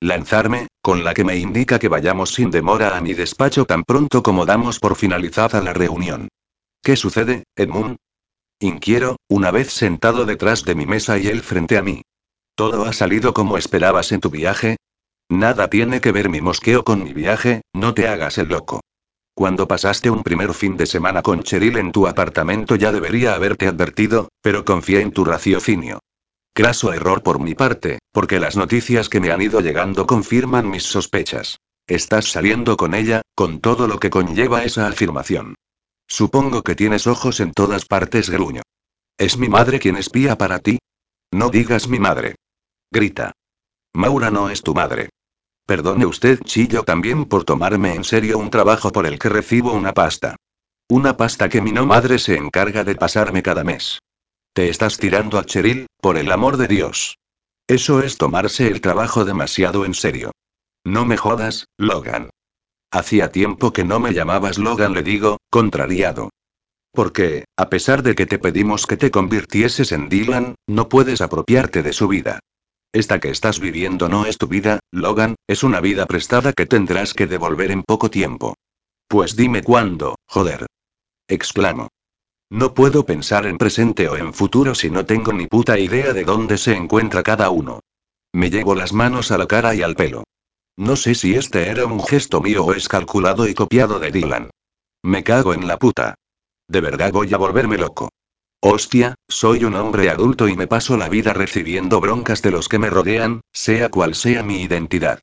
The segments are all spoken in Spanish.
Lanzarme, con la que me indica que vayamos sin demora a mi despacho tan pronto como damos por finalizada la reunión. ¿Qué sucede, Edmund? Inquiero, una vez sentado detrás de mi mesa y él frente a mí. ¿Todo ha salido como esperabas en tu viaje? Nada tiene que ver mi mosqueo con mi viaje, no te hagas el loco. Cuando pasaste un primer fin de semana con Cheryl en tu apartamento ya debería haberte advertido, pero confié en tu raciocinio. Craso error por mi parte, porque las noticias que me han ido llegando confirman mis sospechas. Estás saliendo con ella, con todo lo que conlleva esa afirmación. Supongo que tienes ojos en todas partes, gruño. ¿Es mi madre quien espía para ti? No digas mi madre. Grita. Maura no es tu madre. Perdone usted, chillo también por tomarme en serio un trabajo por el que recibo una pasta. Una pasta que mi no madre se encarga de pasarme cada mes. Te estás tirando a Cheryl, por el amor de Dios. Eso es tomarse el trabajo demasiado en serio. No me jodas, Logan. Hacía tiempo que no me llamabas Logan, le digo, contrariado. Porque, a pesar de que te pedimos que te convirtieses en Dylan, no puedes apropiarte de su vida. Esta que estás viviendo no es tu vida, Logan, es una vida prestada que tendrás que devolver en poco tiempo. Pues dime cuándo, joder. Exclamo. No puedo pensar en presente o en futuro si no tengo ni puta idea de dónde se encuentra cada uno. Me llevo las manos a la cara y al pelo. No sé si este era un gesto mío o es calculado y copiado de Dylan. Me cago en la puta. De verdad voy a volverme loco. Hostia, soy un hombre adulto y me paso la vida recibiendo broncas de los que me rodean, sea cual sea mi identidad.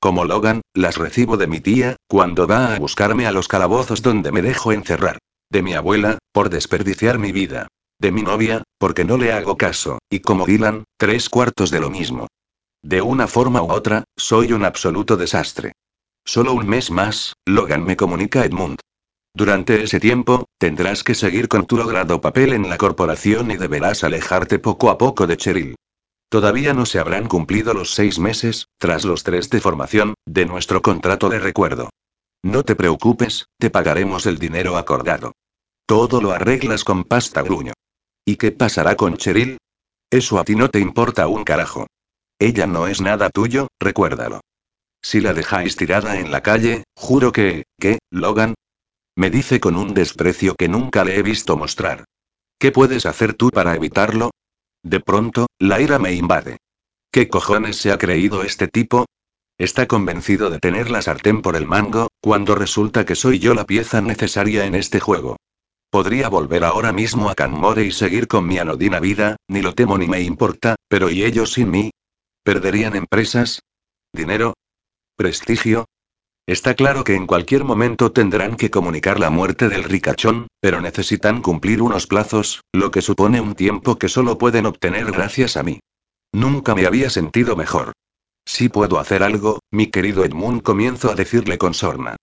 Como Logan, las recibo de mi tía, cuando va a buscarme a los calabozos donde me dejo encerrar. De mi abuela, por desperdiciar mi vida. De mi novia, porque no le hago caso, y como Dylan, tres cuartos de lo mismo. De una forma u otra, soy un absoluto desastre. Solo un mes más, Logan me comunica Edmund. Durante ese tiempo, tendrás que seguir con tu logrado papel en la corporación y deberás alejarte poco a poco de Cheryl. Todavía no se habrán cumplido los seis meses, tras los tres de formación, de nuestro contrato de recuerdo. No te preocupes, te pagaremos el dinero acordado. Todo lo arreglas con pasta gruño. ¿Y qué pasará con Cheryl? Eso a ti no te importa un carajo. Ella no es nada tuyo, recuérdalo. Si la dejáis tirada en la calle, juro que, ¿qué, Logan? Me dice con un desprecio que nunca le he visto mostrar. ¿Qué puedes hacer tú para evitarlo? De pronto, la ira me invade. ¿Qué cojones se ha creído este tipo? Está convencido de tener la sartén por el mango, cuando resulta que soy yo la pieza necesaria en este juego. Podría volver ahora mismo a Canmore y seguir con mi anodina vida, ni lo temo ni me importa, pero ¿y ellos sin mí? ¿Perderían empresas? ¿Dinero? ¿Prestigio? Está claro que en cualquier momento tendrán que comunicar la muerte del ricachón, pero necesitan cumplir unos plazos, lo que supone un tiempo que solo pueden obtener gracias a mí. Nunca me había sentido mejor. Si puedo hacer algo, mi querido Edmund, comienzo a decirle con sorna.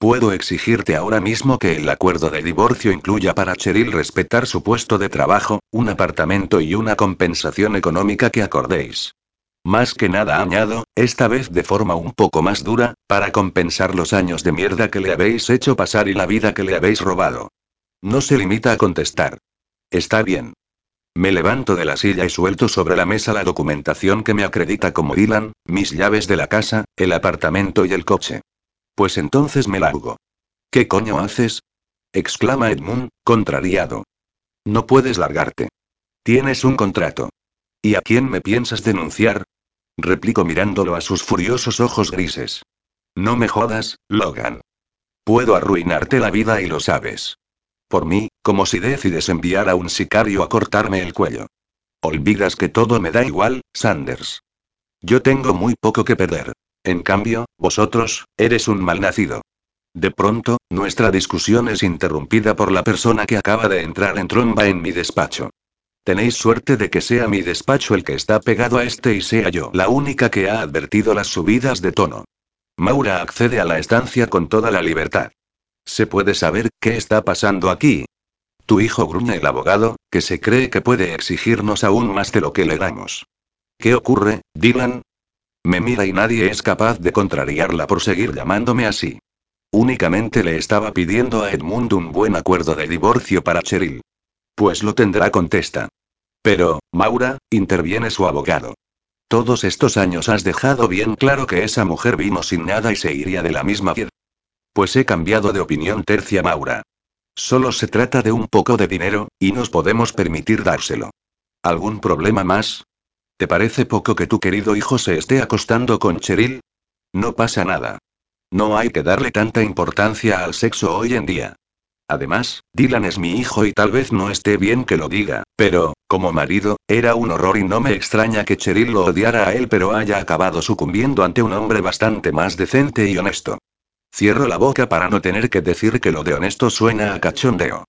Puedo exigirte ahora mismo que el acuerdo de divorcio incluya para Cheryl respetar su puesto de trabajo, un apartamento y una compensación económica que acordéis. Más que nada añado, esta vez de forma un poco más dura, para compensar los años de mierda que le habéis hecho pasar y la vida que le habéis robado. No se limita a contestar. Está bien. Me levanto de la silla y suelto sobre la mesa la documentación que me acredita como Dylan, mis llaves de la casa, el apartamento y el coche. Pues entonces me largo. ¿Qué coño haces? exclama Edmund, contrariado. No puedes largarte. Tienes un contrato. ¿Y a quién me piensas denunciar? Replico mirándolo a sus furiosos ojos grises. No me jodas, Logan. Puedo arruinarte la vida y lo sabes. Por mí, como si decides enviar a un sicario a cortarme el cuello. Olvidas que todo me da igual, Sanders. Yo tengo muy poco que perder. En cambio, vosotros, eres un malnacido. De pronto, nuestra discusión es interrumpida por la persona que acaba de entrar en tromba en mi despacho. Tenéis suerte de que sea mi despacho el que está pegado a este y sea yo la única que ha advertido las subidas de tono. Maura accede a la estancia con toda la libertad. ¿Se puede saber qué está pasando aquí? Tu hijo gruñe el abogado, que se cree que puede exigirnos aún más de lo que le damos. ¿Qué ocurre, Dylan? Me mira y nadie es capaz de contrariarla por seguir llamándome así. Únicamente le estaba pidiendo a Edmund un buen acuerdo de divorcio para Cheryl. Pues lo tendrá, contesta. Pero, Maura, interviene su abogado. Todos estos años has dejado bien claro que esa mujer vino sin nada y se iría de la misma piedra. Pues he cambiado de opinión, tercia Maura. Solo se trata de un poco de dinero, y nos podemos permitir dárselo. ¿Algún problema más? ¿Te parece poco que tu querido hijo se esté acostando con Cheryl? No pasa nada. No hay que darle tanta importancia al sexo hoy en día. Además, Dylan es mi hijo y tal vez no esté bien que lo diga, pero, como marido, era un horror y no me extraña que Cheryl lo odiara a él pero haya acabado sucumbiendo ante un hombre bastante más decente y honesto. Cierro la boca para no tener que decir que lo de honesto suena a cachondeo.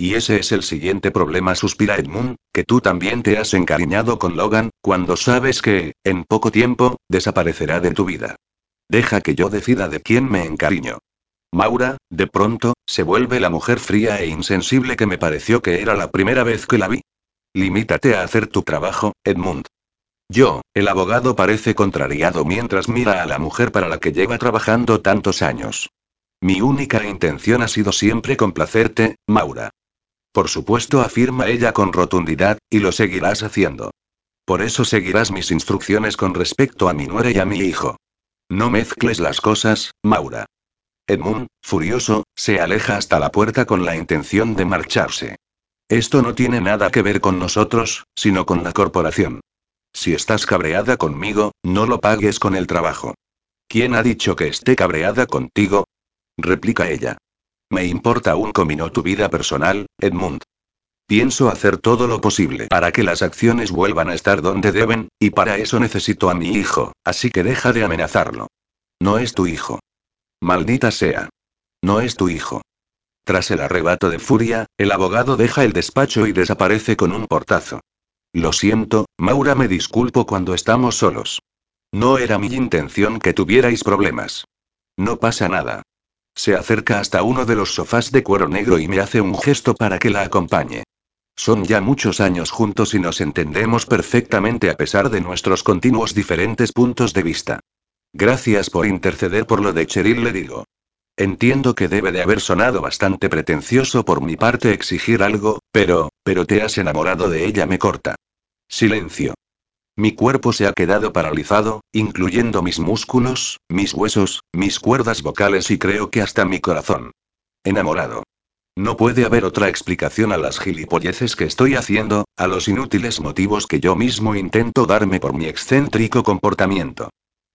Y ese es el siguiente problema, suspira Edmund, que tú también te has encariñado con Logan, cuando sabes que, en poco tiempo, desaparecerá de tu vida. Deja que yo decida de quién me encariño. Maura, de pronto, se vuelve la mujer fría e insensible que me pareció que era la primera vez que la vi. Limítate a hacer tu trabajo, Edmund. Yo, el abogado parece contrariado mientras mira a la mujer para la que lleva trabajando tantos años. Mi única intención ha sido siempre complacerte, Maura. Por supuesto, afirma ella con rotundidad, y lo seguirás haciendo. Por eso seguirás mis instrucciones con respecto a mi nuera y a mi hijo. No mezcles las cosas, Maura. Edmund, furioso, se aleja hasta la puerta con la intención de marcharse. Esto no tiene nada que ver con nosotros, sino con la corporación. Si estás cabreada conmigo, no lo pagues con el trabajo. ¿Quién ha dicho que esté cabreada contigo? replica ella. Me importa un comino tu vida personal, Edmund. Pienso hacer todo lo posible para que las acciones vuelvan a estar donde deben, y para eso necesito a mi hijo, así que deja de amenazarlo. No es tu hijo. Maldita sea. No es tu hijo. Tras el arrebato de furia, el abogado deja el despacho y desaparece con un portazo. Lo siento, Maura, me disculpo cuando estamos solos. No era mi intención que tuvierais problemas. No pasa nada. Se acerca hasta uno de los sofás de cuero negro y me hace un gesto para que la acompañe. Son ya muchos años juntos y nos entendemos perfectamente a pesar de nuestros continuos diferentes puntos de vista. Gracias por interceder por lo de Cheryl, le digo. Entiendo que debe de haber sonado bastante pretencioso por mi parte exigir algo, pero, pero te has enamorado de ella, me corta. Silencio. Mi cuerpo se ha quedado paralizado, incluyendo mis músculos, mis huesos, mis cuerdas vocales y creo que hasta mi corazón. Enamorado. No puede haber otra explicación a las gilipolleces que estoy haciendo, a los inútiles motivos que yo mismo intento darme por mi excéntrico comportamiento.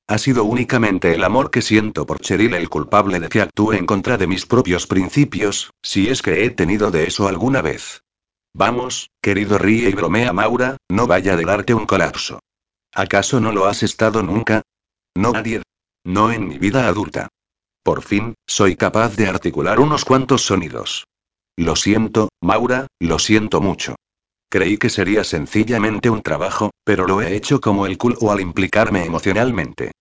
Ha sido únicamente el amor que siento por Cheryl el culpable de que actúe en contra de mis propios principios, si es que he tenido de eso alguna vez. Vamos, querido ríe y bromea Maura, no vaya a darte un colapso. ¿Acaso no lo has estado nunca? No nadie. No en mi vida adulta. Por fin, soy capaz de articular unos cuantos sonidos. Lo siento, Maura, lo siento mucho. Creí que sería sencillamente un trabajo, pero lo he hecho como el culo al implicarme emocionalmente.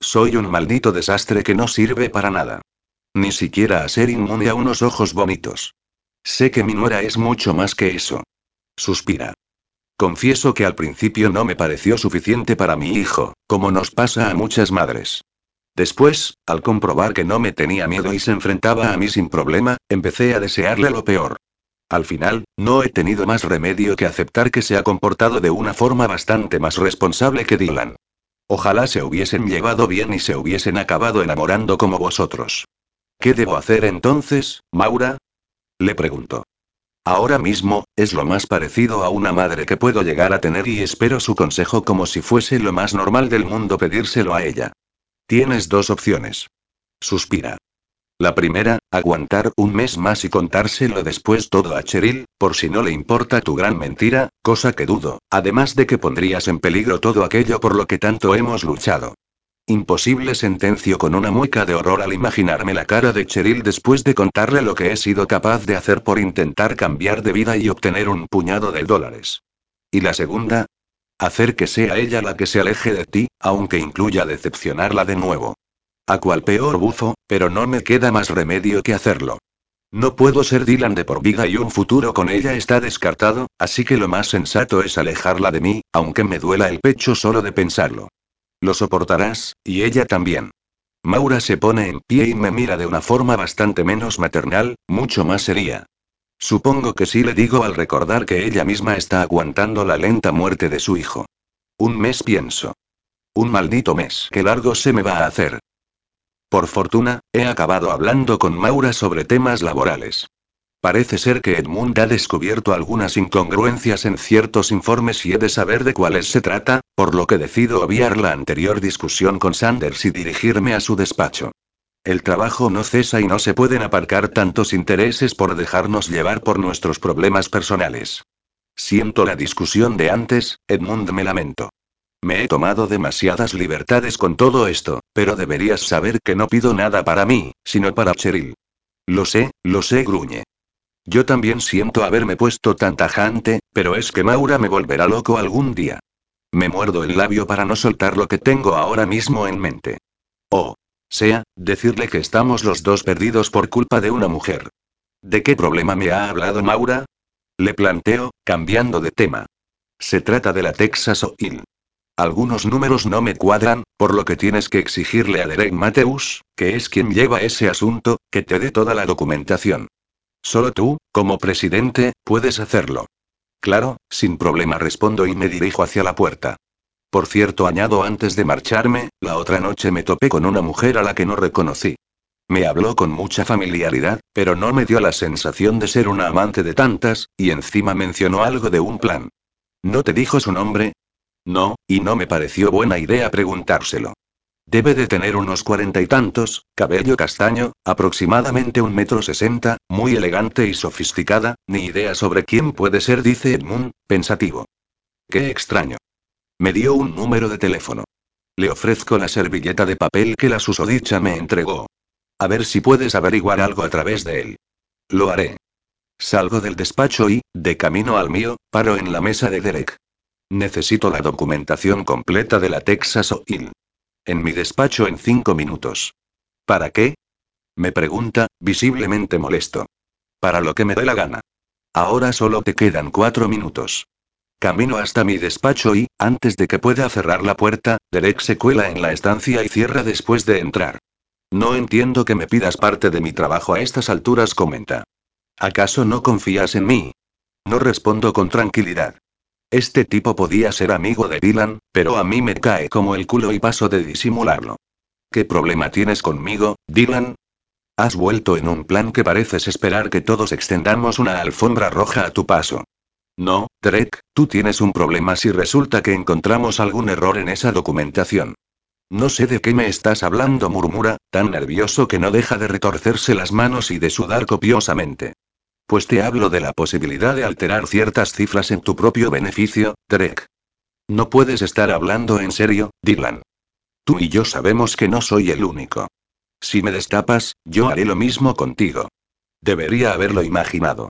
Soy un maldito desastre que no sirve para nada. Ni siquiera a ser inmune a unos ojos bonitos. Sé que mi nuera es mucho más que eso. Suspira. Confieso que al principio no me pareció suficiente para mi hijo, como nos pasa a muchas madres. Después, al comprobar que no me tenía miedo y se enfrentaba a mí sin problema, empecé a desearle lo peor. Al final, no he tenido más remedio que aceptar que se ha comportado de una forma bastante más responsable que Dylan. Ojalá se hubiesen llevado bien y se hubiesen acabado enamorando como vosotros. ¿Qué debo hacer entonces, Maura? Le pregunto. Ahora mismo, es lo más parecido a una madre que puedo llegar a tener y espero su consejo como si fuese lo más normal del mundo pedírselo a ella. Tienes dos opciones. Suspira. La primera, aguantar un mes más y contárselo después todo a Cheryl, por si no le importa tu gran mentira, cosa que dudo, además de que pondrías en peligro todo aquello por lo que tanto hemos luchado. Imposible sentencio con una mueca de horror al imaginarme la cara de Cheryl después de contarle lo que he sido capaz de hacer por intentar cambiar de vida y obtener un puñado de dólares. Y la segunda, hacer que sea ella la que se aleje de ti, aunque incluya decepcionarla de nuevo. A cual peor bufo, pero no me queda más remedio que hacerlo. No puedo ser Dylan de por vida y un futuro con ella está descartado, así que lo más sensato es alejarla de mí, aunque me duela el pecho solo de pensarlo. Lo soportarás, y ella también. Maura se pone en pie y me mira de una forma bastante menos maternal, mucho más seria. Supongo que sí le digo al recordar que ella misma está aguantando la lenta muerte de su hijo. Un mes pienso. Un maldito mes. ¿Qué largo se me va a hacer? Por fortuna, he acabado hablando con Maura sobre temas laborales. Parece ser que Edmund ha descubierto algunas incongruencias en ciertos informes y he de saber de cuáles se trata, por lo que decido obviar la anterior discusión con Sanders y dirigirme a su despacho. El trabajo no cesa y no se pueden aparcar tantos intereses por dejarnos llevar por nuestros problemas personales. Siento la discusión de antes, Edmund me lamento. Me he tomado demasiadas libertades con todo esto, pero deberías saber que no pido nada para mí, sino para Cheryl. Lo sé, lo sé, gruñe. Yo también siento haberme puesto tan tajante, pero es que Maura me volverá loco algún día. Me muerdo el labio para no soltar lo que tengo ahora mismo en mente. O sea, decirle que estamos los dos perdidos por culpa de una mujer. ¿De qué problema me ha hablado Maura? Le planteo, cambiando de tema. Se trata de la Texas Oil. Algunos números no me cuadran, por lo que tienes que exigirle a Derek Mateus, que es quien lleva ese asunto, que te dé toda la documentación. Solo tú, como presidente, puedes hacerlo. Claro, sin problema respondo y me dirijo hacia la puerta. Por cierto, añado antes de marcharme, la otra noche me topé con una mujer a la que no reconocí. Me habló con mucha familiaridad, pero no me dio la sensación de ser una amante de tantas, y encima mencionó algo de un plan. ¿No te dijo su nombre? No, y no me pareció buena idea preguntárselo. Debe de tener unos cuarenta y tantos, cabello castaño, aproximadamente un metro sesenta, muy elegante y sofisticada, ni idea sobre quién puede ser, dice Edmund, pensativo. Qué extraño. Me dio un número de teléfono. Le ofrezco la servilleta de papel que la susodicha me entregó. A ver si puedes averiguar algo a través de él. Lo haré. Salgo del despacho y, de camino al mío, paro en la mesa de Derek. Necesito la documentación completa de la Texas Oil. En mi despacho en cinco minutos. ¿Para qué? Me pregunta, visiblemente molesto. Para lo que me dé la gana. Ahora solo te quedan cuatro minutos. Camino hasta mi despacho y, antes de que pueda cerrar la puerta, Derek se cuela en la estancia y cierra después de entrar. No entiendo que me pidas parte de mi trabajo a estas alturas, comenta. ¿Acaso no confías en mí? No respondo con tranquilidad. Este tipo podía ser amigo de Dylan, pero a mí me cae como el culo y paso de disimularlo. ¿Qué problema tienes conmigo, Dylan? Has vuelto en un plan que pareces esperar que todos extendamos una alfombra roja a tu paso. No, Drake, tú tienes un problema si resulta que encontramos algún error en esa documentación. No sé de qué me estás hablando, murmura, tan nervioso que no deja de retorcerse las manos y de sudar copiosamente. Pues te hablo de la posibilidad de alterar ciertas cifras en tu propio beneficio, Derek. No puedes estar hablando en serio, Dylan. Tú y yo sabemos que no soy el único. Si me destapas, yo haré lo mismo contigo. Debería haberlo imaginado.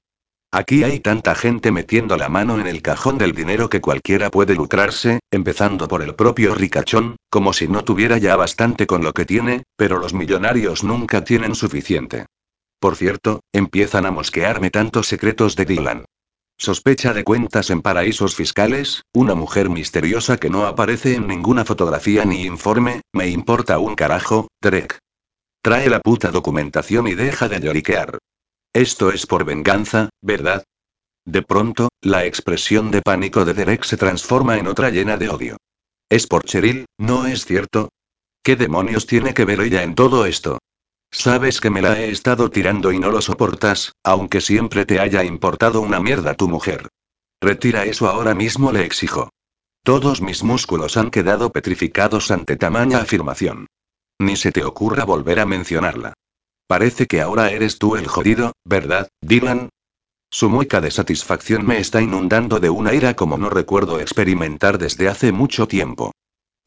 Aquí hay tanta gente metiendo la mano en el cajón del dinero que cualquiera puede lucrarse, empezando por el propio ricachón, como si no tuviera ya bastante con lo que tiene, pero los millonarios nunca tienen suficiente. Por cierto, empiezan a mosquearme tantos secretos de Dylan. Sospecha de cuentas en paraísos fiscales, una mujer misteriosa que no aparece en ninguna fotografía ni informe, me importa un carajo, Drek. Trae la puta documentación y deja de lloriquear. Esto es por venganza, ¿verdad? De pronto, la expresión de pánico de Derek se transforma en otra llena de odio. Es por Cheryl, ¿no es cierto? ¿Qué demonios tiene que ver ella en todo esto? Sabes que me la he estado tirando y no lo soportas, aunque siempre te haya importado una mierda tu mujer. Retira eso ahora mismo, le exijo. Todos mis músculos han quedado petrificados ante tamaña afirmación. Ni se te ocurra volver a mencionarla. Parece que ahora eres tú el jodido, ¿verdad, Dylan? Su mueca de satisfacción me está inundando de una ira como no recuerdo experimentar desde hace mucho tiempo.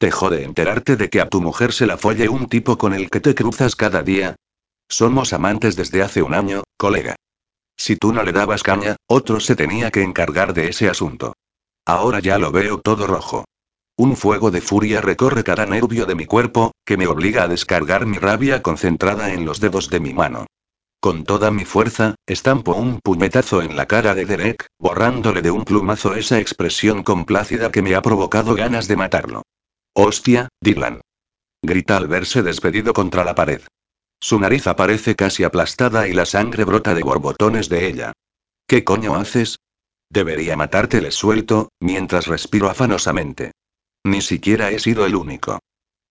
¿Te jode enterarte de que a tu mujer se la folle un tipo con el que te cruzas cada día? Somos amantes desde hace un año, colega. Si tú no le dabas caña, otro se tenía que encargar de ese asunto. Ahora ya lo veo todo rojo. Un fuego de furia recorre cada nervio de mi cuerpo, que me obliga a descargar mi rabia concentrada en los dedos de mi mano. Con toda mi fuerza, estampo un puñetazo en la cara de Derek, borrándole de un plumazo esa expresión complácida que me ha provocado ganas de matarlo. Hostia, Dylan. Grita al verse despedido contra la pared. Su nariz aparece casi aplastada y la sangre brota de borbotones de ella. ¿Qué coño haces? Debería matarte, le suelto, mientras respiro afanosamente. Ni siquiera he sido el único.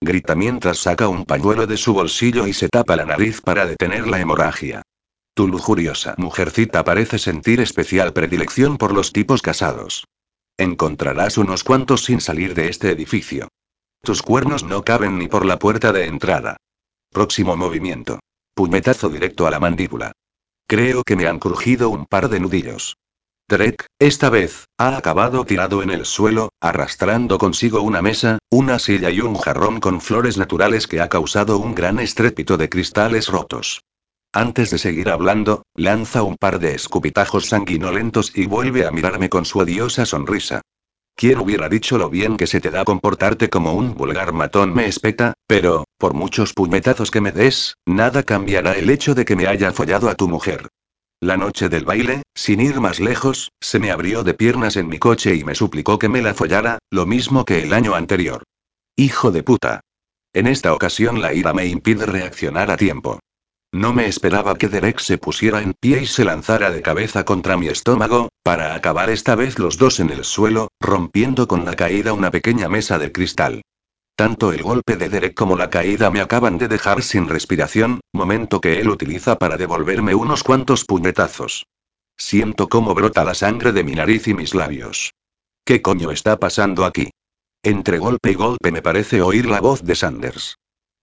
Grita mientras saca un pañuelo de su bolsillo y se tapa la nariz para detener la hemorragia. Tu lujuriosa mujercita parece sentir especial predilección por los tipos casados. Encontrarás unos cuantos sin salir de este edificio. Tus cuernos no caben ni por la puerta de entrada. Próximo movimiento. Puñetazo directo a la mandíbula. Creo que me han crujido un par de nudillos. Derek, esta vez, ha acabado tirado en el suelo, arrastrando consigo una mesa, una silla y un jarrón con flores naturales que ha causado un gran estrépito de cristales rotos. Antes de seguir hablando, lanza un par de escupitajos sanguinolentos y vuelve a mirarme con su odiosa sonrisa. ¿Quién hubiera dicho lo bien que se te da comportarte como un vulgar matón? Me espeta, pero, por muchos puñetazos que me des, nada cambiará el hecho de que me haya follado a tu mujer. La noche del baile, sin ir más lejos, se me abrió de piernas en mi coche y me suplicó que me la follara, lo mismo que el año anterior. Hijo de puta. En esta ocasión la ira me impide reaccionar a tiempo. No me esperaba que Derek se pusiera en pie y se lanzara de cabeza contra mi estómago, para acabar esta vez los dos en el suelo, rompiendo con la caída una pequeña mesa de cristal. Tanto el golpe de Derek como la caída me acaban de dejar sin respiración, momento que él utiliza para devolverme unos cuantos puñetazos. Siento cómo brota la sangre de mi nariz y mis labios. ¿Qué coño está pasando aquí? Entre golpe y golpe me parece oír la voz de Sanders.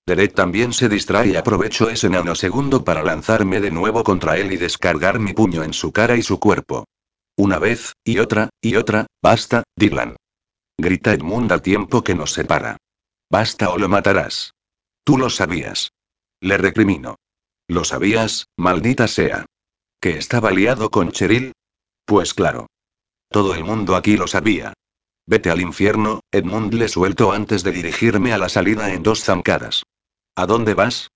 Derek también se distrae y aprovecho ese nanosegundo para lanzarme de nuevo contra él y descargar mi puño en su cara y su cuerpo. Una vez, y otra, y otra, basta, Dylan. Grita Edmund al tiempo que nos separa. Basta o lo matarás. Tú lo sabías. Le recrimino. ¿Lo sabías, maldita sea? ¿Que estaba liado con Cheryl? Pues claro. Todo el mundo aquí lo sabía. Vete al infierno, Edmund le suelto antes de dirigirme a la salida en dos zancadas. ¿A dónde vas?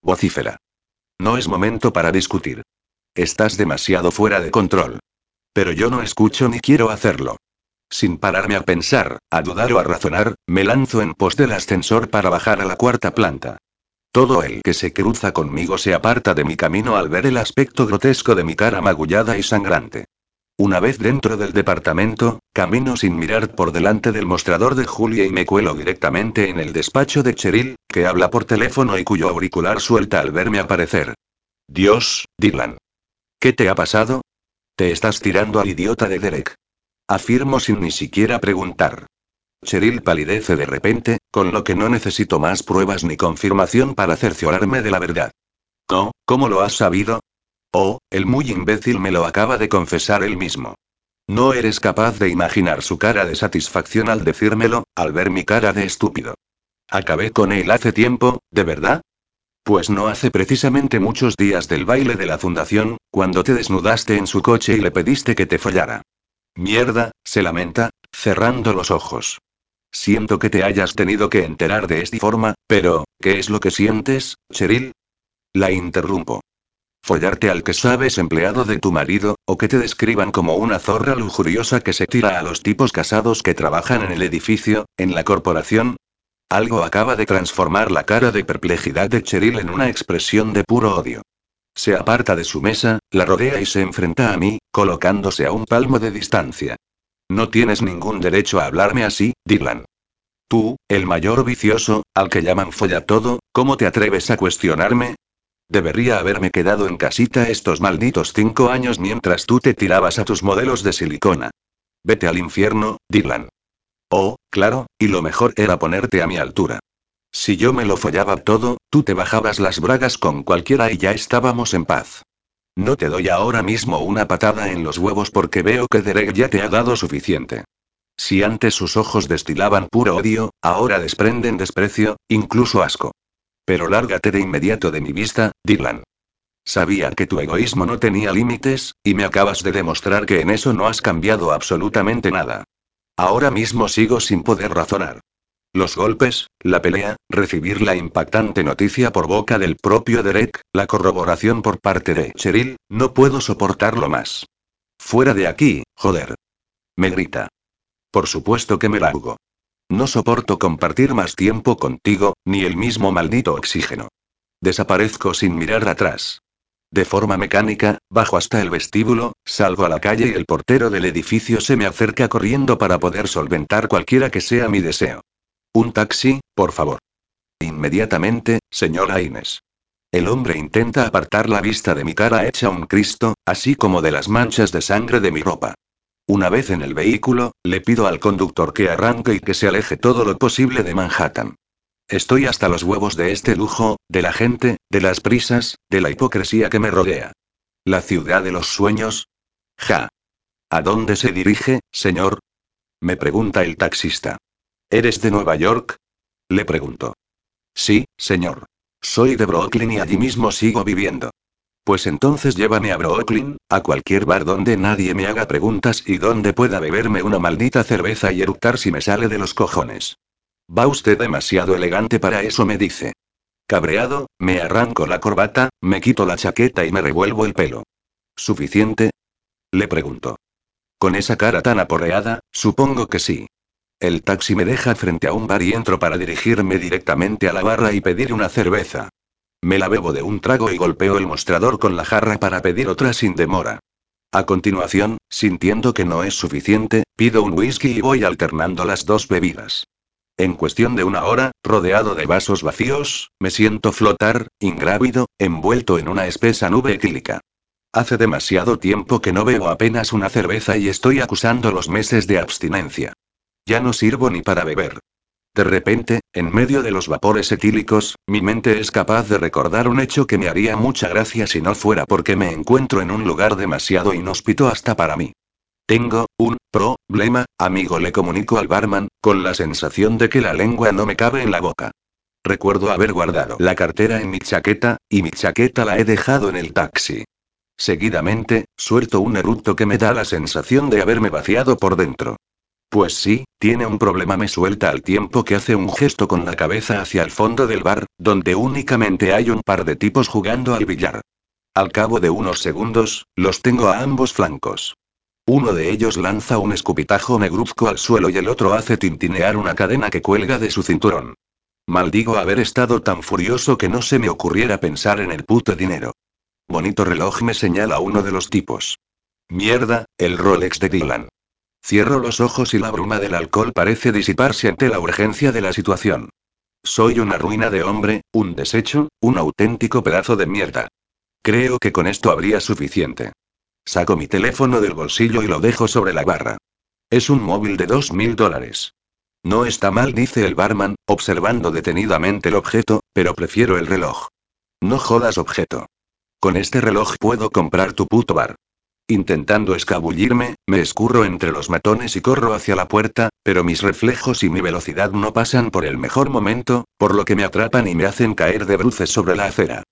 Vocífera. No es momento para discutir. Estás demasiado fuera de control. Pero yo no escucho ni quiero hacerlo. Sin pararme a pensar, a dudar o a razonar, me lanzo en pos del ascensor para bajar a la cuarta planta. Todo el que se cruza conmigo se aparta de mi camino al ver el aspecto grotesco de mi cara magullada y sangrante. Una vez dentro del departamento, camino sin mirar por delante del mostrador de Julia y me cuelo directamente en el despacho de Cheryl, que habla por teléfono y cuyo auricular suelta al verme aparecer. Dios, Dylan. ¿Qué te ha pasado? Te estás tirando al idiota de Derek. Afirmo sin ni siquiera preguntar. Cheryl palidece de repente, con lo que no necesito más pruebas ni confirmación para cerciorarme de la verdad. No, ¿cómo lo has sabido? Oh, el muy imbécil me lo acaba de confesar él mismo. No eres capaz de imaginar su cara de satisfacción al decírmelo, al ver mi cara de estúpido. Acabé con él hace tiempo, ¿de verdad? Pues no hace precisamente muchos días del baile de la fundación, cuando te desnudaste en su coche y le pediste que te follara. Mierda, se lamenta, cerrando los ojos. Siento que te hayas tenido que enterar de esta forma, pero, ¿qué es lo que sientes, Cheryl? La interrumpo. Follarte al que sabes empleado de tu marido, o que te describan como una zorra lujuriosa que se tira a los tipos casados que trabajan en el edificio, en la corporación. Algo acaba de transformar la cara de perplejidad de Cheryl en una expresión de puro odio. Se aparta de su mesa, la rodea y se enfrenta a mí, colocándose a un palmo de distancia. No tienes ningún derecho a hablarme así, Dylan. Tú, el mayor vicioso, al que llaman folla todo, ¿cómo te atreves a cuestionarme? Debería haberme quedado en casita estos malditos cinco años mientras tú te tirabas a tus modelos de silicona. Vete al infierno, Dylan. Oh, claro, y lo mejor era ponerte a mi altura. Si yo me lo follaba todo, tú te bajabas las bragas con cualquiera y ya estábamos en paz. No te doy ahora mismo una patada en los huevos porque veo que Derek ya te ha dado suficiente. Si antes sus ojos destilaban puro odio, ahora desprenden desprecio, incluso asco. Pero lárgate de inmediato de mi vista, Dylan. Sabía que tu egoísmo no tenía límites, y me acabas de demostrar que en eso no has cambiado absolutamente nada. Ahora mismo sigo sin poder razonar. Los golpes, la pelea, recibir la impactante noticia por boca del propio Derek, la corroboración por parte de Cheryl, no puedo soportarlo más. Fuera de aquí, joder. Me grita. Por supuesto que me largo. No soporto compartir más tiempo contigo, ni el mismo maldito oxígeno. Desaparezco sin mirar atrás. De forma mecánica, bajo hasta el vestíbulo, salgo a la calle y el portero del edificio se me acerca corriendo para poder solventar cualquiera que sea mi deseo. Un taxi, por favor. Inmediatamente, señora Inés. El hombre intenta apartar la vista de mi cara hecha un Cristo, así como de las manchas de sangre de mi ropa. Una vez en el vehículo, le pido al conductor que arranque y que se aleje todo lo posible de Manhattan. Estoy hasta los huevos de este lujo, de la gente, de las prisas, de la hipocresía que me rodea. ¿La ciudad de los sueños? Ja. ¿A dónde se dirige, señor? Me pregunta el taxista. ¿Eres de Nueva York? Le pregunto. Sí, señor. Soy de Brooklyn y allí mismo sigo viviendo. Pues entonces llévame a Brooklyn, a cualquier bar donde nadie me haga preguntas y donde pueda beberme una maldita cerveza y eructar si me sale de los cojones. Va usted demasiado elegante para eso, me dice. Cabreado, me arranco la corbata, me quito la chaqueta y me revuelvo el pelo. ¿Suficiente? Le pregunto. Con esa cara tan aporreada, supongo que sí. El taxi me deja frente a un bar y entro para dirigirme directamente a la barra y pedir una cerveza. Me la bebo de un trago y golpeo el mostrador con la jarra para pedir otra sin demora. A continuación, sintiendo que no es suficiente, pido un whisky y voy alternando las dos bebidas. En cuestión de una hora, rodeado de vasos vacíos, me siento flotar, ingrávido, envuelto en una espesa nube etílica. Hace demasiado tiempo que no bebo apenas una cerveza y estoy acusando los meses de abstinencia. Ya no sirvo ni para beber. De repente, en medio de los vapores etílicos, mi mente es capaz de recordar un hecho que me haría mucha gracia si no fuera porque me encuentro en un lugar demasiado inhóspito hasta para mí. Tengo, un, problema, amigo, le comunico al barman, con la sensación de que la lengua no me cabe en la boca. Recuerdo haber guardado la cartera en mi chaqueta, y mi chaqueta la he dejado en el taxi. Seguidamente, suelto un eructo que me da la sensación de haberme vaciado por dentro. Pues sí, tiene un problema, me suelta al tiempo que hace un gesto con la cabeza hacia el fondo del bar, donde únicamente hay un par de tipos jugando al billar. Al cabo de unos segundos, los tengo a ambos flancos. Uno de ellos lanza un escupitajo negruzco al suelo y el otro hace tintinear una cadena que cuelga de su cinturón. Maldigo haber estado tan furioso que no se me ocurriera pensar en el puto dinero. Bonito reloj me señala uno de los tipos. Mierda, el Rolex de Dylan. Cierro los ojos y la bruma del alcohol parece disiparse ante la urgencia de la situación. Soy una ruina de hombre, un desecho, un auténtico pedazo de mierda. Creo que con esto habría suficiente. Saco mi teléfono del bolsillo y lo dejo sobre la barra. Es un móvil de dos mil dólares. No está mal, dice el barman, observando detenidamente el objeto, pero prefiero el reloj. No jodas objeto. Con este reloj puedo comprar tu puto bar. Intentando escabullirme, me escurro entre los matones y corro hacia la puerta, pero mis reflejos y mi velocidad no pasan por el mejor momento, por lo que me atrapan y me hacen caer de bruces sobre la acera.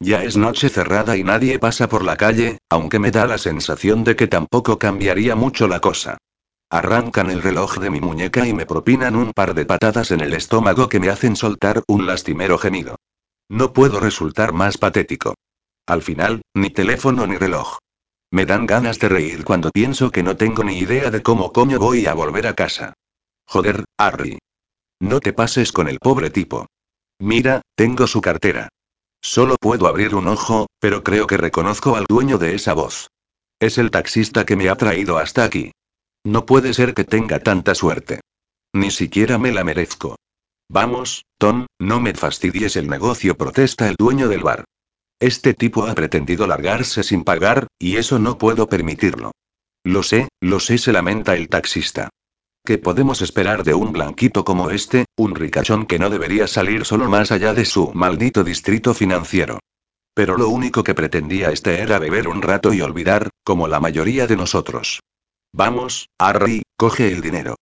Ya es noche cerrada y nadie pasa por la calle, aunque me da la sensación de que tampoco cambiaría mucho la cosa. Arrancan el reloj de mi muñeca y me propinan un par de patadas en el estómago que me hacen soltar un lastimero gemido. No puedo resultar más patético. Al final, ni teléfono ni reloj. Me dan ganas de reír cuando pienso que no tengo ni idea de cómo coño voy a volver a casa. Joder, Harry. No te pases con el pobre tipo. Mira, tengo su cartera. Solo puedo abrir un ojo, pero creo que reconozco al dueño de esa voz. Es el taxista que me ha traído hasta aquí. No puede ser que tenga tanta suerte. Ni siquiera me la merezco. Vamos, Tom, no me fastidies el negocio, protesta el dueño del bar. Este tipo ha pretendido largarse sin pagar, y eso no puedo permitirlo. Lo sé, lo sé, se lamenta el taxista. ¿Qué podemos esperar de un blanquito como este, un ricachón que no debería salir solo más allá de su maldito distrito financiero? Pero lo único que pretendía este era beber un rato y olvidar, como la mayoría de nosotros. Vamos, Harry, coge el dinero.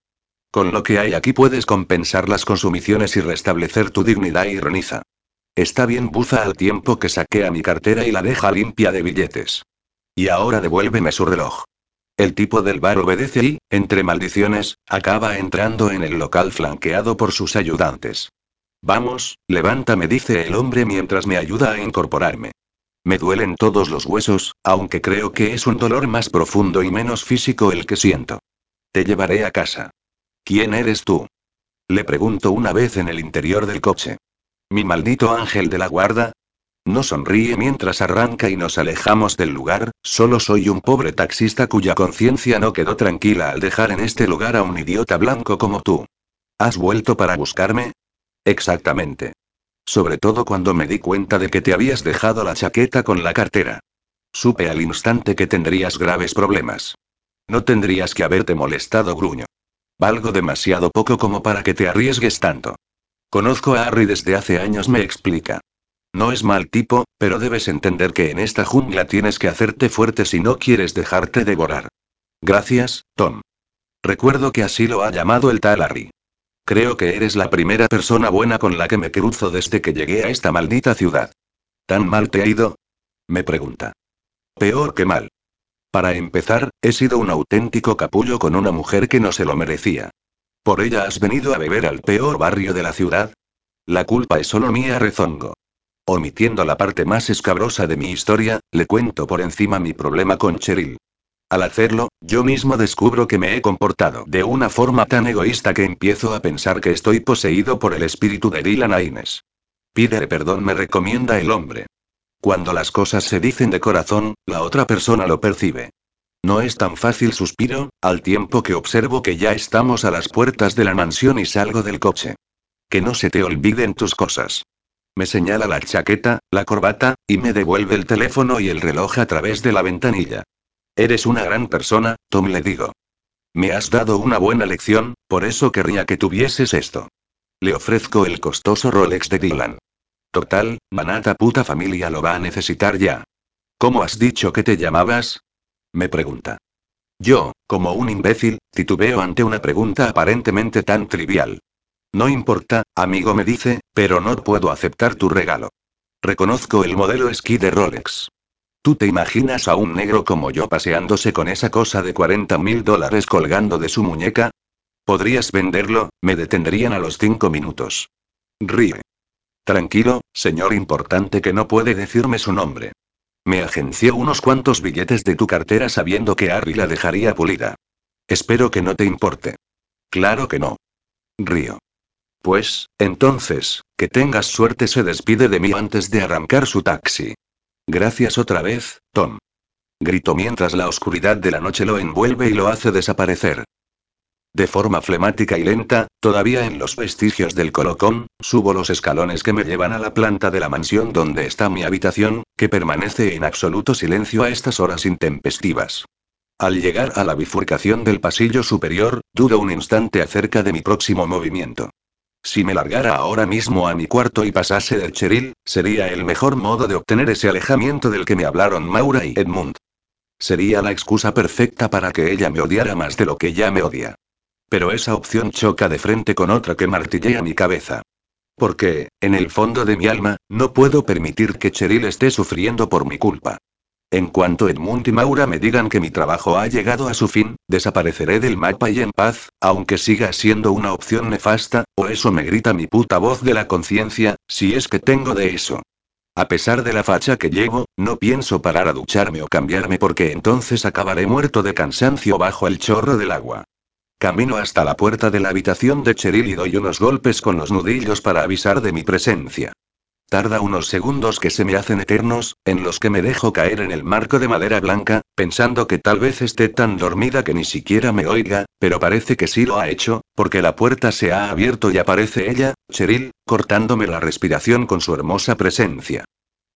Con lo que hay aquí puedes compensar las consumiciones y restablecer tu dignidad, ironiza. Está bien, buza al tiempo que saquea mi cartera y la deja limpia de billetes. Y ahora devuélveme su reloj. El tipo del bar obedece y, entre maldiciones, acaba entrando en el local flanqueado por sus ayudantes. Vamos, levántame, dice el hombre mientras me ayuda a incorporarme. Me duelen todos los huesos, aunque creo que es un dolor más profundo y menos físico el que siento. Te llevaré a casa. ¿Quién eres tú? Le pregunto una vez en el interior del coche. ¿Mi maldito ángel de la guarda? No sonríe mientras arranca y nos alejamos del lugar, solo soy un pobre taxista cuya conciencia no quedó tranquila al dejar en este lugar a un idiota blanco como tú. ¿Has vuelto para buscarme? Exactamente. Sobre todo cuando me di cuenta de que te habías dejado la chaqueta con la cartera. Supe al instante que tendrías graves problemas. No tendrías que haberte molestado, gruño. Valgo demasiado poco como para que te arriesgues tanto. Conozco a Harry desde hace años, me explica. No es mal tipo, pero debes entender que en esta jungla tienes que hacerte fuerte si no quieres dejarte devorar. Gracias, Tom. Recuerdo que así lo ha llamado el tal Harry. Creo que eres la primera persona buena con la que me cruzo desde que llegué a esta maldita ciudad. ¿Tan mal te ha ido? Me pregunta. Peor que mal. Para empezar, he sido un auténtico capullo con una mujer que no se lo merecía. ¿Por ella has venido a beber al peor barrio de la ciudad? La culpa es solo mía, rezongo. Omitiendo la parte más escabrosa de mi historia, le cuento por encima mi problema con Cheryl. Al hacerlo, yo mismo descubro que me he comportado de una forma tan egoísta que empiezo a pensar que estoy poseído por el espíritu de Dylan Aines. Pídele perdón, me recomienda el hombre. Cuando las cosas se dicen de corazón, la otra persona lo percibe. No es tan fácil, suspiro, al tiempo que observo que ya estamos a las puertas de la mansión y salgo del coche. Que no se te olviden tus cosas. Me señala la chaqueta, la corbata, y me devuelve el teléfono y el reloj a través de la ventanilla. Eres una gran persona, Tom le digo. Me has dado una buena lección, por eso querría que tuvieses esto. Le ofrezco el costoso Rolex de Dylan. Total, manata puta familia lo va a necesitar ya. ¿Cómo has dicho que te llamabas? Me pregunta. Yo, como un imbécil, titubeo ante una pregunta aparentemente tan trivial. No importa, amigo me dice, pero no puedo aceptar tu regalo. Reconozco el modelo esquí de Rolex. ¿Tú te imaginas a un negro como yo paseándose con esa cosa de 40 mil dólares colgando de su muñeca? ¿Podrías venderlo? Me detendrían a los cinco minutos. Ríe. Tranquilo, señor importante que no puede decirme su nombre. Me agenció unos cuantos billetes de tu cartera sabiendo que Harry la dejaría pulida. Espero que no te importe. Claro que no. Río. Pues, entonces, que tengas suerte se despide de mí antes de arrancar su taxi. Gracias otra vez, Tom. Grito mientras la oscuridad de la noche lo envuelve y lo hace desaparecer. De forma flemática y lenta, todavía en los vestigios del colocón, subo los escalones que me llevan a la planta de la mansión donde está mi habitación, que permanece en absoluto silencio a estas horas intempestivas. Al llegar a la bifurcación del pasillo superior, dudo un instante acerca de mi próximo movimiento. Si me largara ahora mismo a mi cuarto y pasase del Cheryl, sería el mejor modo de obtener ese alejamiento del que me hablaron Maura y Edmund. Sería la excusa perfecta para que ella me odiara más de lo que ya me odia. Pero esa opción choca de frente con otra que martillea mi cabeza. Porque, en el fondo de mi alma, no puedo permitir que Cheryl esté sufriendo por mi culpa. En cuanto Edmund y Maura me digan que mi trabajo ha llegado a su fin, desapareceré del mapa y en paz, aunque siga siendo una opción nefasta, o eso me grita mi puta voz de la conciencia, si es que tengo de eso. A pesar de la facha que llevo, no pienso parar a ducharme o cambiarme porque entonces acabaré muerto de cansancio bajo el chorro del agua. Camino hasta la puerta de la habitación de Cheryl y doy unos golpes con los nudillos para avisar de mi presencia. Tarda unos segundos que se me hacen eternos, en los que me dejo caer en el marco de madera blanca, pensando que tal vez esté tan dormida que ni siquiera me oiga, pero parece que sí lo ha hecho, porque la puerta se ha abierto y aparece ella, Cheryl, cortándome la respiración con su hermosa presencia.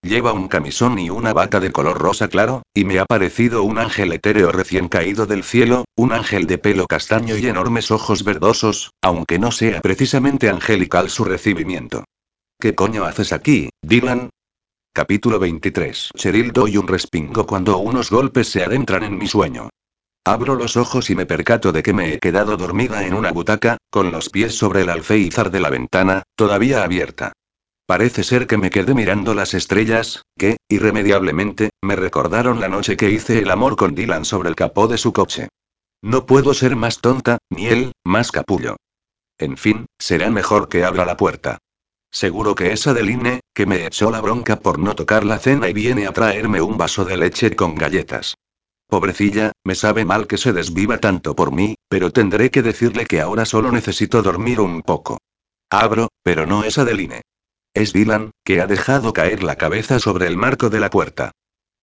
Lleva un camisón y una bata de color rosa claro, y me ha parecido un ángel etéreo recién caído del cielo, un ángel de pelo castaño y enormes ojos verdosos, aunque no sea precisamente angelical su recibimiento. ¿Qué coño haces aquí, Dylan? Capítulo 23. Cheryl doy un respingo cuando unos golpes se adentran en mi sueño. Abro los ojos y me percato de que me he quedado dormida en una butaca, con los pies sobre el alféizar de la ventana, todavía abierta. Parece ser que me quedé mirando las estrellas, que, irremediablemente, me recordaron la noche que hice el amor con Dylan sobre el capó de su coche. No puedo ser más tonta, ni él, más capullo. En fin, será mejor que abra la puerta. Seguro que es Adeline, que me echó la bronca por no tocar la cena y viene a traerme un vaso de leche con galletas. Pobrecilla, me sabe mal que se desviva tanto por mí, pero tendré que decirle que ahora solo necesito dormir un poco. Abro, pero no es Adeline. Es Dylan, que ha dejado caer la cabeza sobre el marco de la puerta.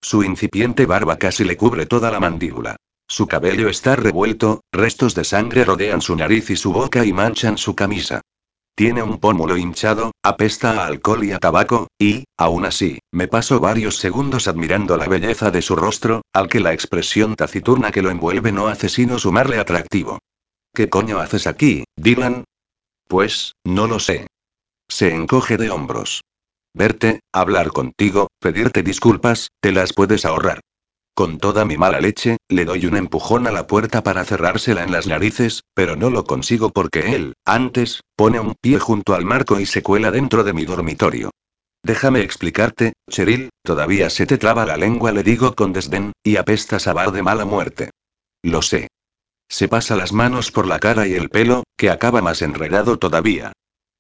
Su incipiente barba casi le cubre toda la mandíbula. Su cabello está revuelto, restos de sangre rodean su nariz y su boca y manchan su camisa. Tiene un pómulo hinchado, apesta a alcohol y a tabaco, y, aún así, me paso varios segundos admirando la belleza de su rostro, al que la expresión taciturna que lo envuelve no hace sino sumarle atractivo. ¿Qué coño haces aquí, Dylan? Pues, no lo sé. Se encoge de hombros. Verte, hablar contigo, pedirte disculpas, te las puedes ahorrar. Con toda mi mala leche, le doy un empujón a la puerta para cerrársela en las narices, pero no lo consigo porque él, antes, pone un pie junto al marco y se cuela dentro de mi dormitorio. Déjame explicarte, Cheryl, todavía se te traba la lengua, le digo con desdén, y apestas a bar de mala muerte. Lo sé. Se pasa las manos por la cara y el pelo, que acaba más enredado todavía.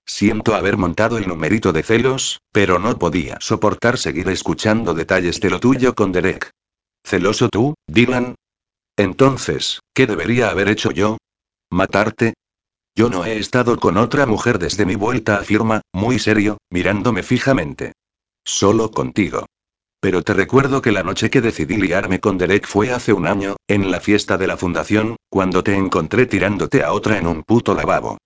Siento haber montado el numerito de celos, pero no podía soportar seguir escuchando detalles de lo tuyo con Derek. ¿Celoso tú, Dylan? Entonces, ¿qué debería haber hecho yo? ¿Matarte? Yo no he estado con otra mujer desde mi vuelta, afirma, muy serio, mirándome fijamente. Solo contigo. Pero te recuerdo que la noche que decidí liarme con Derek fue hace un año, en la fiesta de la fundación, cuando te encontré tirándote a otra en un puto lavabo.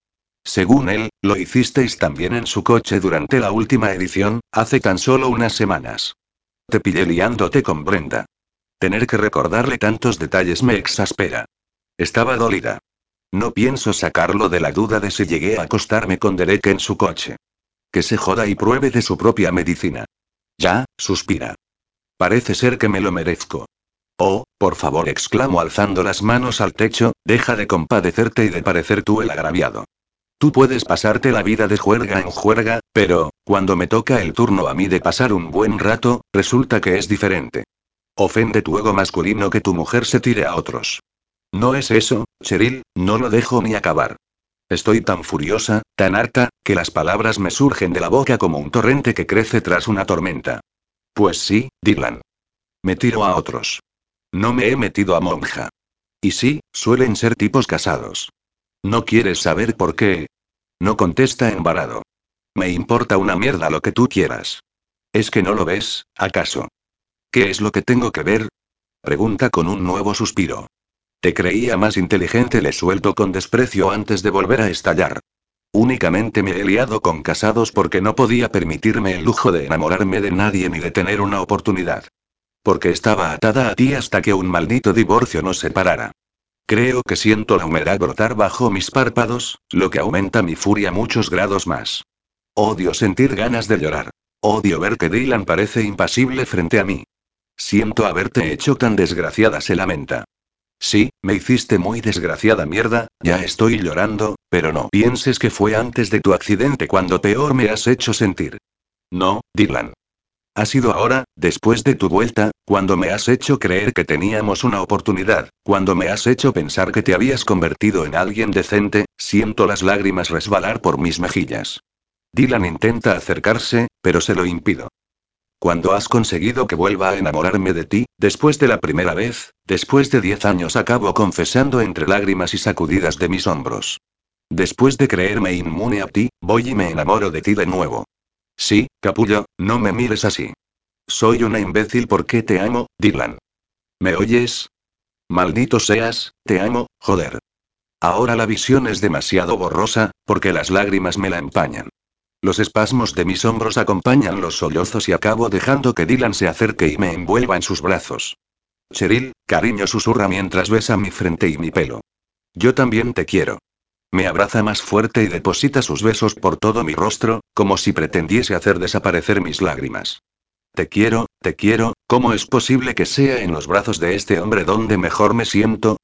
Según él, lo hicisteis también en su coche durante la última edición, hace tan solo unas semanas. Te pillé liándote con Brenda. Tener que recordarle tantos detalles me exaspera. Estaba dolida. No pienso sacarlo de la duda de si llegué a acostarme con Derek en su coche. Que se joda y pruebe de su propia medicina. Ya, suspira. Parece ser que me lo merezco. Oh, por favor, exclamo alzando las manos al techo, deja de compadecerte y de parecer tú el agraviado. Tú puedes pasarte la vida de juerga en juerga, pero, cuando me toca el turno a mí de pasar un buen rato, resulta que es diferente. Ofende tu ego masculino que tu mujer se tire a otros. No es eso, Cheryl, no lo dejo ni acabar. Estoy tan furiosa, tan harta, que las palabras me surgen de la boca como un torrente que crece tras una tormenta. Pues sí, Dylan. Me tiro a otros. No me he metido a monja. Y sí, suelen ser tipos casados. ¿No quieres saber por qué? No contesta embarado. Me importa una mierda lo que tú quieras. ¿Es que no lo ves, acaso? ¿Qué es lo que tengo que ver? Pregunta con un nuevo suspiro. Te creía más inteligente, le suelto con desprecio antes de volver a estallar. Únicamente me he liado con casados porque no podía permitirme el lujo de enamorarme de nadie ni de tener una oportunidad. Porque estaba atada a ti hasta que un maldito divorcio nos separara. Creo que siento la humedad brotar bajo mis párpados, lo que aumenta mi furia muchos grados más. Odio sentir ganas de llorar. Odio ver que Dylan parece impasible frente a mí. Siento haberte hecho tan desgraciada, se lamenta. Sí, me hiciste muy desgraciada mierda, ya estoy llorando, pero no pienses que fue antes de tu accidente cuando peor me has hecho sentir. No, Dylan. Ha sido ahora, después de tu vuelta, cuando me has hecho creer que teníamos una oportunidad, cuando me has hecho pensar que te habías convertido en alguien decente, siento las lágrimas resbalar por mis mejillas. Dylan intenta acercarse, pero se lo impido. Cuando has conseguido que vuelva a enamorarme de ti, después de la primera vez, después de diez años acabo confesando entre lágrimas y sacudidas de mis hombros. Después de creerme inmune a ti, voy y me enamoro de ti de nuevo. Sí, capullo, no me mires así. Soy una imbécil porque te amo, Dylan. ¿Me oyes? Maldito seas, te amo, joder. Ahora la visión es demasiado borrosa, porque las lágrimas me la empañan. Los espasmos de mis hombros acompañan los sollozos y acabo dejando que Dylan se acerque y me envuelva en sus brazos. Cheryl, cariño susurra mientras besa mi frente y mi pelo. Yo también te quiero. Me abraza más fuerte y deposita sus besos por todo mi rostro, como si pretendiese hacer desaparecer mis lágrimas. Te quiero, te quiero, ¿cómo es posible que sea en los brazos de este hombre donde mejor me siento?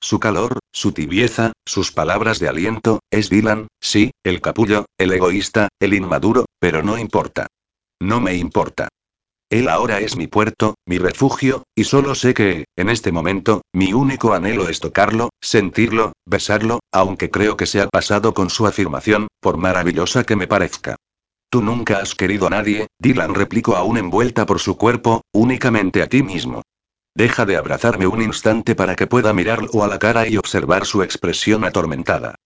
Su calor, su tibieza, sus palabras de aliento, es Dylan, sí, el capullo, el egoísta, el inmaduro, pero no importa. No me importa. Él ahora es mi puerto, mi refugio, y solo sé que, en este momento, mi único anhelo es tocarlo, sentirlo, besarlo, aunque creo que se ha pasado con su afirmación, por maravillosa que me parezca. Tú nunca has querido a nadie, Dylan replicó aún envuelta por su cuerpo, únicamente a ti mismo. Deja de abrazarme un instante para que pueda mirarlo a la cara y observar su expresión atormentada.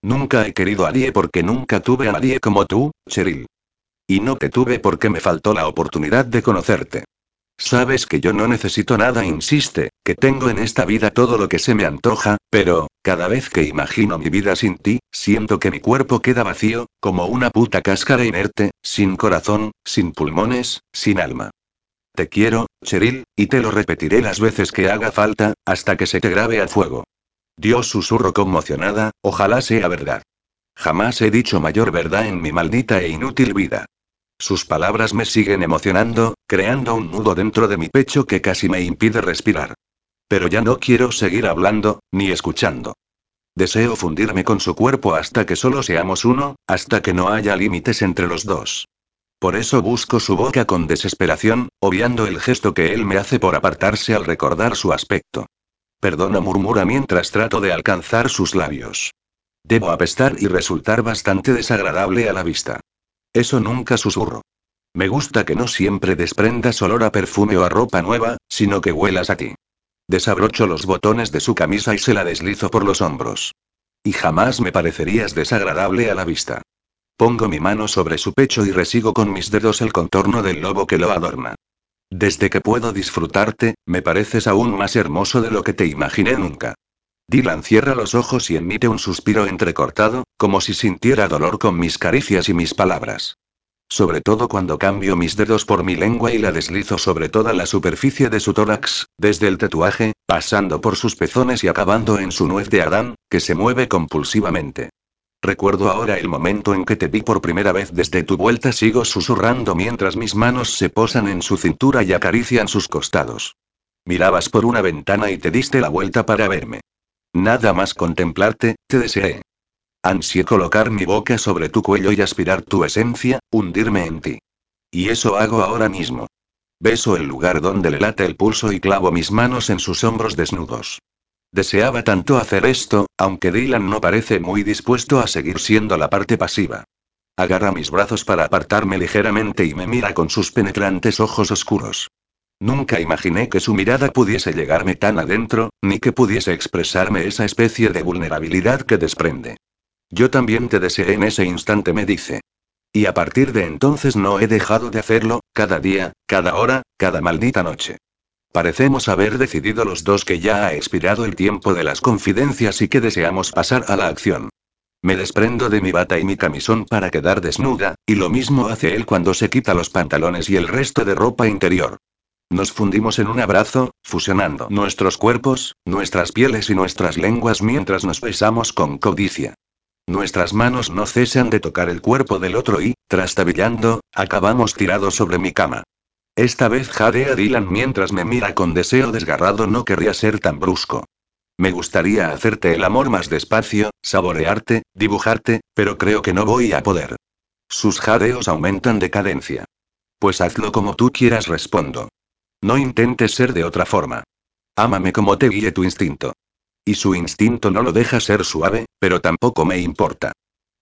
Nunca he querido a nadie porque nunca tuve a nadie como tú, Cheryl. Y no te tuve porque me faltó la oportunidad de conocerte. Sabes que yo no necesito nada, insiste, que tengo en esta vida todo lo que se me antoja, pero, cada vez que imagino mi vida sin ti, siento que mi cuerpo queda vacío, como una puta cáscara inerte, sin corazón, sin pulmones, sin alma. Te quiero, Cheryl, y te lo repetiré las veces que haga falta, hasta que se te grabe a fuego. Dios susurro conmocionada, ojalá sea verdad. Jamás he dicho mayor verdad en mi maldita e inútil vida. Sus palabras me siguen emocionando, creando un nudo dentro de mi pecho que casi me impide respirar. Pero ya no quiero seguir hablando, ni escuchando. Deseo fundirme con su cuerpo hasta que solo seamos uno, hasta que no haya límites entre los dos. Por eso busco su boca con desesperación, obviando el gesto que él me hace por apartarse al recordar su aspecto. Perdona, murmura mientras trato de alcanzar sus labios. Debo apestar y resultar bastante desagradable a la vista. Eso nunca susurro. Me gusta que no siempre desprendas olor a perfume o a ropa nueva, sino que huelas a ti. Desabrocho los botones de su camisa y se la deslizo por los hombros. Y jamás me parecerías desagradable a la vista. Pongo mi mano sobre su pecho y resigo con mis dedos el contorno del lobo que lo adorna. Desde que puedo disfrutarte, me pareces aún más hermoso de lo que te imaginé nunca. Dylan cierra los ojos y emite un suspiro entrecortado, como si sintiera dolor con mis caricias y mis palabras. Sobre todo cuando cambio mis dedos por mi lengua y la deslizo sobre toda la superficie de su tórax, desde el tatuaje, pasando por sus pezones y acabando en su nuez de Adán, que se mueve compulsivamente. Recuerdo ahora el momento en que te vi por primera vez desde tu vuelta, sigo susurrando mientras mis manos se posan en su cintura y acarician sus costados. Mirabas por una ventana y te diste la vuelta para verme. Nada más contemplarte, te deseé. Ansié colocar mi boca sobre tu cuello y aspirar tu esencia, hundirme en ti. Y eso hago ahora mismo. Beso el lugar donde le late el pulso y clavo mis manos en sus hombros desnudos. Deseaba tanto hacer esto, aunque Dylan no parece muy dispuesto a seguir siendo la parte pasiva. Agarra mis brazos para apartarme ligeramente y me mira con sus penetrantes ojos oscuros. Nunca imaginé que su mirada pudiese llegarme tan adentro, ni que pudiese expresarme esa especie de vulnerabilidad que desprende. Yo también te deseé en ese instante, me dice. Y a partir de entonces no he dejado de hacerlo, cada día, cada hora, cada maldita noche. Parecemos haber decidido los dos que ya ha expirado el tiempo de las confidencias y que deseamos pasar a la acción. Me desprendo de mi bata y mi camisón para quedar desnuda, y lo mismo hace él cuando se quita los pantalones y el resto de ropa interior. Nos fundimos en un abrazo, fusionando nuestros cuerpos, nuestras pieles y nuestras lenguas mientras nos besamos con codicia. Nuestras manos no cesan de tocar el cuerpo del otro y, trastabillando, acabamos tirados sobre mi cama. Esta vez jadea Dylan mientras me mira con deseo desgarrado. No querría ser tan brusco. Me gustaría hacerte el amor más despacio, saborearte, dibujarte, pero creo que no voy a poder. Sus jadeos aumentan de cadencia. Pues hazlo como tú quieras, respondo. No intentes ser de otra forma. Ámame como te guíe tu instinto. Y su instinto no lo deja ser suave, pero tampoco me importa.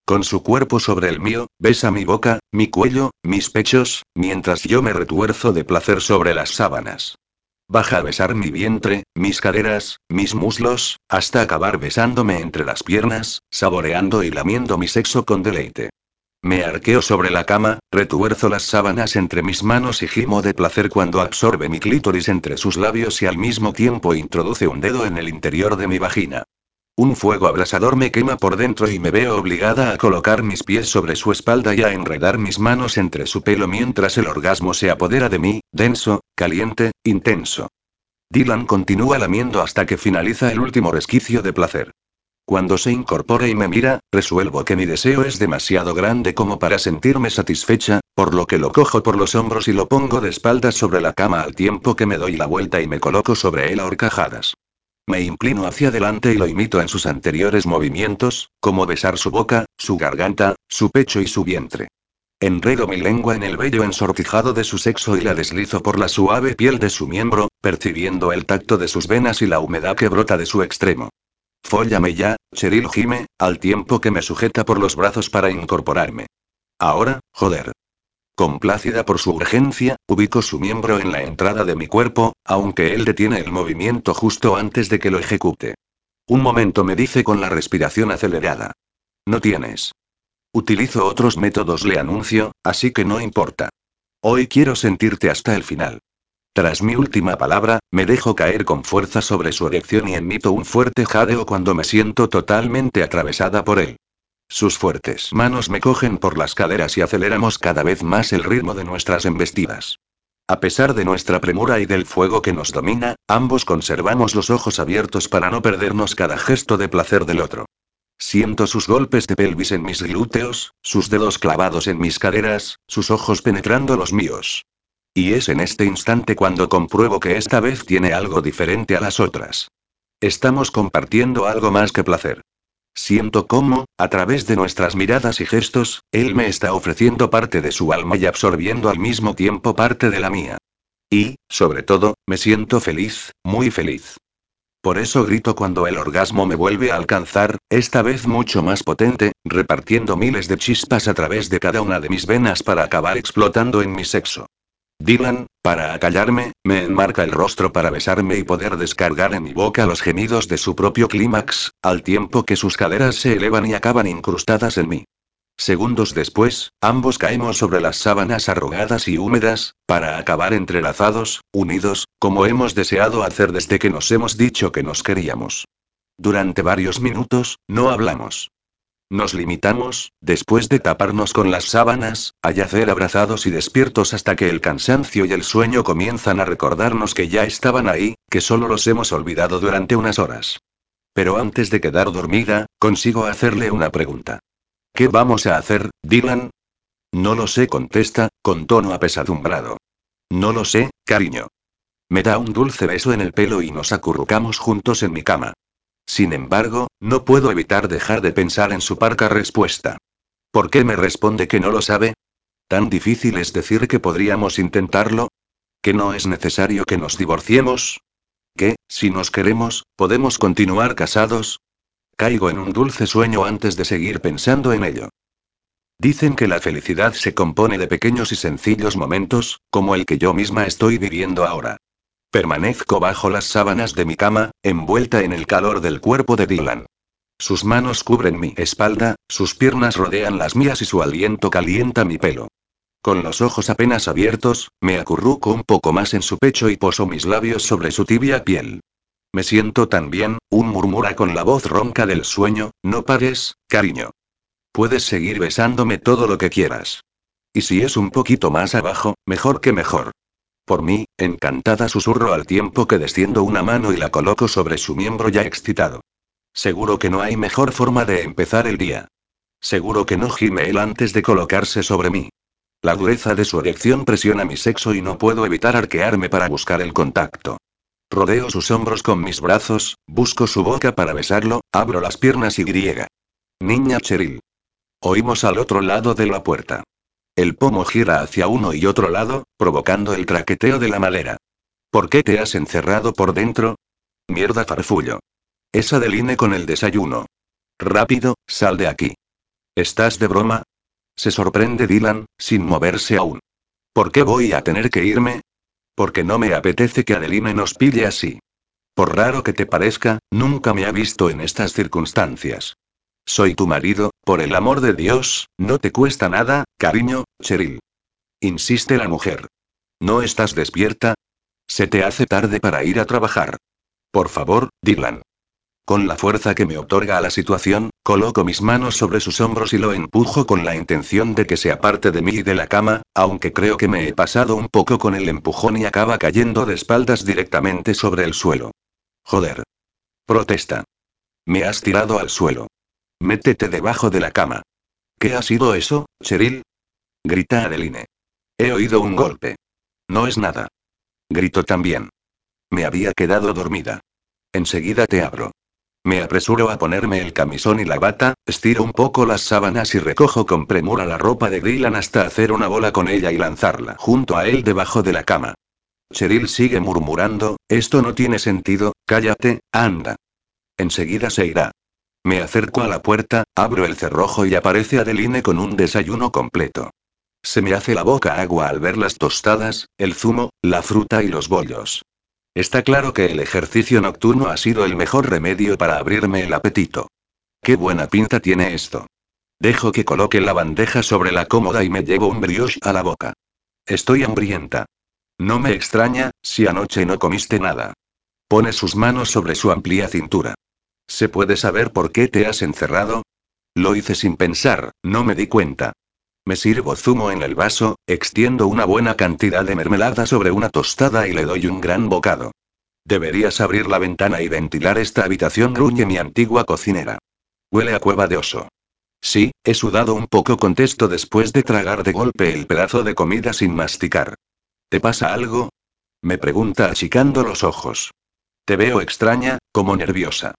Con su cuerpo sobre el mío, besa mi boca, mi cuello, mis pechos, mientras yo me retuerzo de placer sobre las sábanas. Baja a besar mi vientre, mis caderas, mis muslos, hasta acabar besándome entre las piernas, saboreando y lamiendo mi sexo con deleite. Me arqueo sobre la cama, retuerzo las sábanas entre mis manos y gimo de placer cuando absorbe mi clítoris entre sus labios y al mismo tiempo introduce un dedo en el interior de mi vagina. Un fuego abrasador me quema por dentro y me veo obligada a colocar mis pies sobre su espalda y a enredar mis manos entre su pelo mientras el orgasmo se apodera de mí, denso, caliente, intenso. Dylan continúa lamiendo hasta que finaliza el último resquicio de placer. Cuando se incorpora y me mira, resuelvo que mi deseo es demasiado grande como para sentirme satisfecha, por lo que lo cojo por los hombros y lo pongo de espaldas sobre la cama al tiempo que me doy la vuelta y me coloco sobre él a horcajadas. Me inclino hacia adelante y lo imito en sus anteriores movimientos, como besar su boca, su garganta, su pecho y su vientre. Enredo mi lengua en el vello ensortijado de su sexo y la deslizo por la suave piel de su miembro, percibiendo el tacto de sus venas y la humedad que brota de su extremo. Fóllame ya, Cheryl gime, al tiempo que me sujeta por los brazos para incorporarme. Ahora, joder. Complácida por su urgencia, ubico su miembro en la entrada de mi cuerpo, aunque él detiene el movimiento justo antes de que lo ejecute. Un momento me dice con la respiración acelerada. No tienes. Utilizo otros métodos, le anuncio, así que no importa. Hoy quiero sentirte hasta el final. Tras mi última palabra, me dejo caer con fuerza sobre su erección y emito un fuerte jadeo cuando me siento totalmente atravesada por él. Sus fuertes manos me cogen por las caderas y aceleramos cada vez más el ritmo de nuestras embestidas. A pesar de nuestra premura y del fuego que nos domina, ambos conservamos los ojos abiertos para no perdernos cada gesto de placer del otro. Siento sus golpes de pelvis en mis glúteos, sus dedos clavados en mis caderas, sus ojos penetrando los míos. Y es en este instante cuando compruebo que esta vez tiene algo diferente a las otras. Estamos compartiendo algo más que placer. Siento cómo, a través de nuestras miradas y gestos, él me está ofreciendo parte de su alma y absorbiendo al mismo tiempo parte de la mía. Y, sobre todo, me siento feliz, muy feliz. Por eso grito cuando el orgasmo me vuelve a alcanzar, esta vez mucho más potente, repartiendo miles de chispas a través de cada una de mis venas para acabar explotando en mi sexo. Dylan, para acallarme, me enmarca el rostro para besarme y poder descargar en mi boca los gemidos de su propio clímax, al tiempo que sus caderas se elevan y acaban incrustadas en mí. Segundos después, ambos caemos sobre las sábanas arrugadas y húmedas, para acabar entrelazados, unidos, como hemos deseado hacer desde que nos hemos dicho que nos queríamos. Durante varios minutos, no hablamos. Nos limitamos, después de taparnos con las sábanas, a yacer abrazados y despiertos hasta que el cansancio y el sueño comienzan a recordarnos que ya estaban ahí, que solo los hemos olvidado durante unas horas. Pero antes de quedar dormida, consigo hacerle una pregunta. ¿Qué vamos a hacer, Dylan? No lo sé, contesta, con tono apesadumbrado. No lo sé, cariño. Me da un dulce beso en el pelo y nos acurrucamos juntos en mi cama. Sin embargo, no puedo evitar dejar de pensar en su parca respuesta. ¿Por qué me responde que no lo sabe? ¿Tan difícil es decir que podríamos intentarlo? ¿Que no es necesario que nos divorciemos? ¿Que, si nos queremos, podemos continuar casados? Caigo en un dulce sueño antes de seguir pensando en ello. Dicen que la felicidad se compone de pequeños y sencillos momentos, como el que yo misma estoy viviendo ahora. Permanezco bajo las sábanas de mi cama, envuelta en el calor del cuerpo de Dylan. Sus manos cubren mi espalda, sus piernas rodean las mías y su aliento calienta mi pelo. Con los ojos apenas abiertos, me acurruco un poco más en su pecho y poso mis labios sobre su tibia piel. Me siento tan bien, un murmura con la voz ronca del sueño, no pares, cariño. Puedes seguir besándome todo lo que quieras. Y si es un poquito más abajo, mejor que mejor. Por mí, encantada susurro al tiempo que desciendo una mano y la coloco sobre su miembro ya excitado. Seguro que no hay mejor forma de empezar el día. Seguro que no gime él antes de colocarse sobre mí. La dureza de su erección presiona mi sexo y no puedo evitar arquearme para buscar el contacto. Rodeo sus hombros con mis brazos, busco su boca para besarlo, abro las piernas y griega. Niña Cheryl. Oímos al otro lado de la puerta. El pomo gira hacia uno y otro lado, provocando el traqueteo de la madera. ¿Por qué te has encerrado por dentro? Mierda farfullo. Es Adeline con el desayuno. Rápido, sal de aquí. ¿Estás de broma? Se sorprende Dylan, sin moverse aún. ¿Por qué voy a tener que irme? Porque no me apetece que Adeline nos pille así. Por raro que te parezca, nunca me ha visto en estas circunstancias. Soy tu marido, por el amor de Dios, no te cuesta nada, cariño, Cheryl. Insiste la mujer. ¿No estás despierta? Se te hace tarde para ir a trabajar. Por favor, Dylan. Con la fuerza que me otorga la situación, coloco mis manos sobre sus hombros y lo empujo con la intención de que se aparte de mí y de la cama, aunque creo que me he pasado un poco con el empujón y acaba cayendo de espaldas directamente sobre el suelo. Joder. Protesta. Me has tirado al suelo. Métete debajo de la cama. ¿Qué ha sido eso, Cheryl? Grita Adeline. He oído un golpe. No es nada. Grito también. Me había quedado dormida. Enseguida te abro. Me apresuro a ponerme el camisón y la bata, estiro un poco las sábanas y recojo con premura la ropa de Dylan hasta hacer una bola con ella y lanzarla junto a él debajo de la cama. Cheryl sigue murmurando, esto no tiene sentido, cállate, anda. Enseguida se irá. Me acerco a la puerta, abro el cerrojo y aparece Adeline con un desayuno completo. Se me hace la boca agua al ver las tostadas, el zumo, la fruta y los bollos. Está claro que el ejercicio nocturno ha sido el mejor remedio para abrirme el apetito. Qué buena pinta tiene esto. Dejo que coloque la bandeja sobre la cómoda y me llevo un brioche a la boca. Estoy hambrienta. No me extraña, si anoche no comiste nada. Pone sus manos sobre su amplia cintura. ¿Se puede saber por qué te has encerrado? Lo hice sin pensar, no me di cuenta. Me sirvo zumo en el vaso, extiendo una buena cantidad de mermelada sobre una tostada y le doy un gran bocado. Deberías abrir la ventana y ventilar esta habitación, gruñe mi antigua cocinera. Huele a cueva de oso. Sí, he sudado un poco, contesto después de tragar de golpe el pedazo de comida sin masticar. ¿Te pasa algo? Me pregunta achicando los ojos. Te veo extraña, como nerviosa.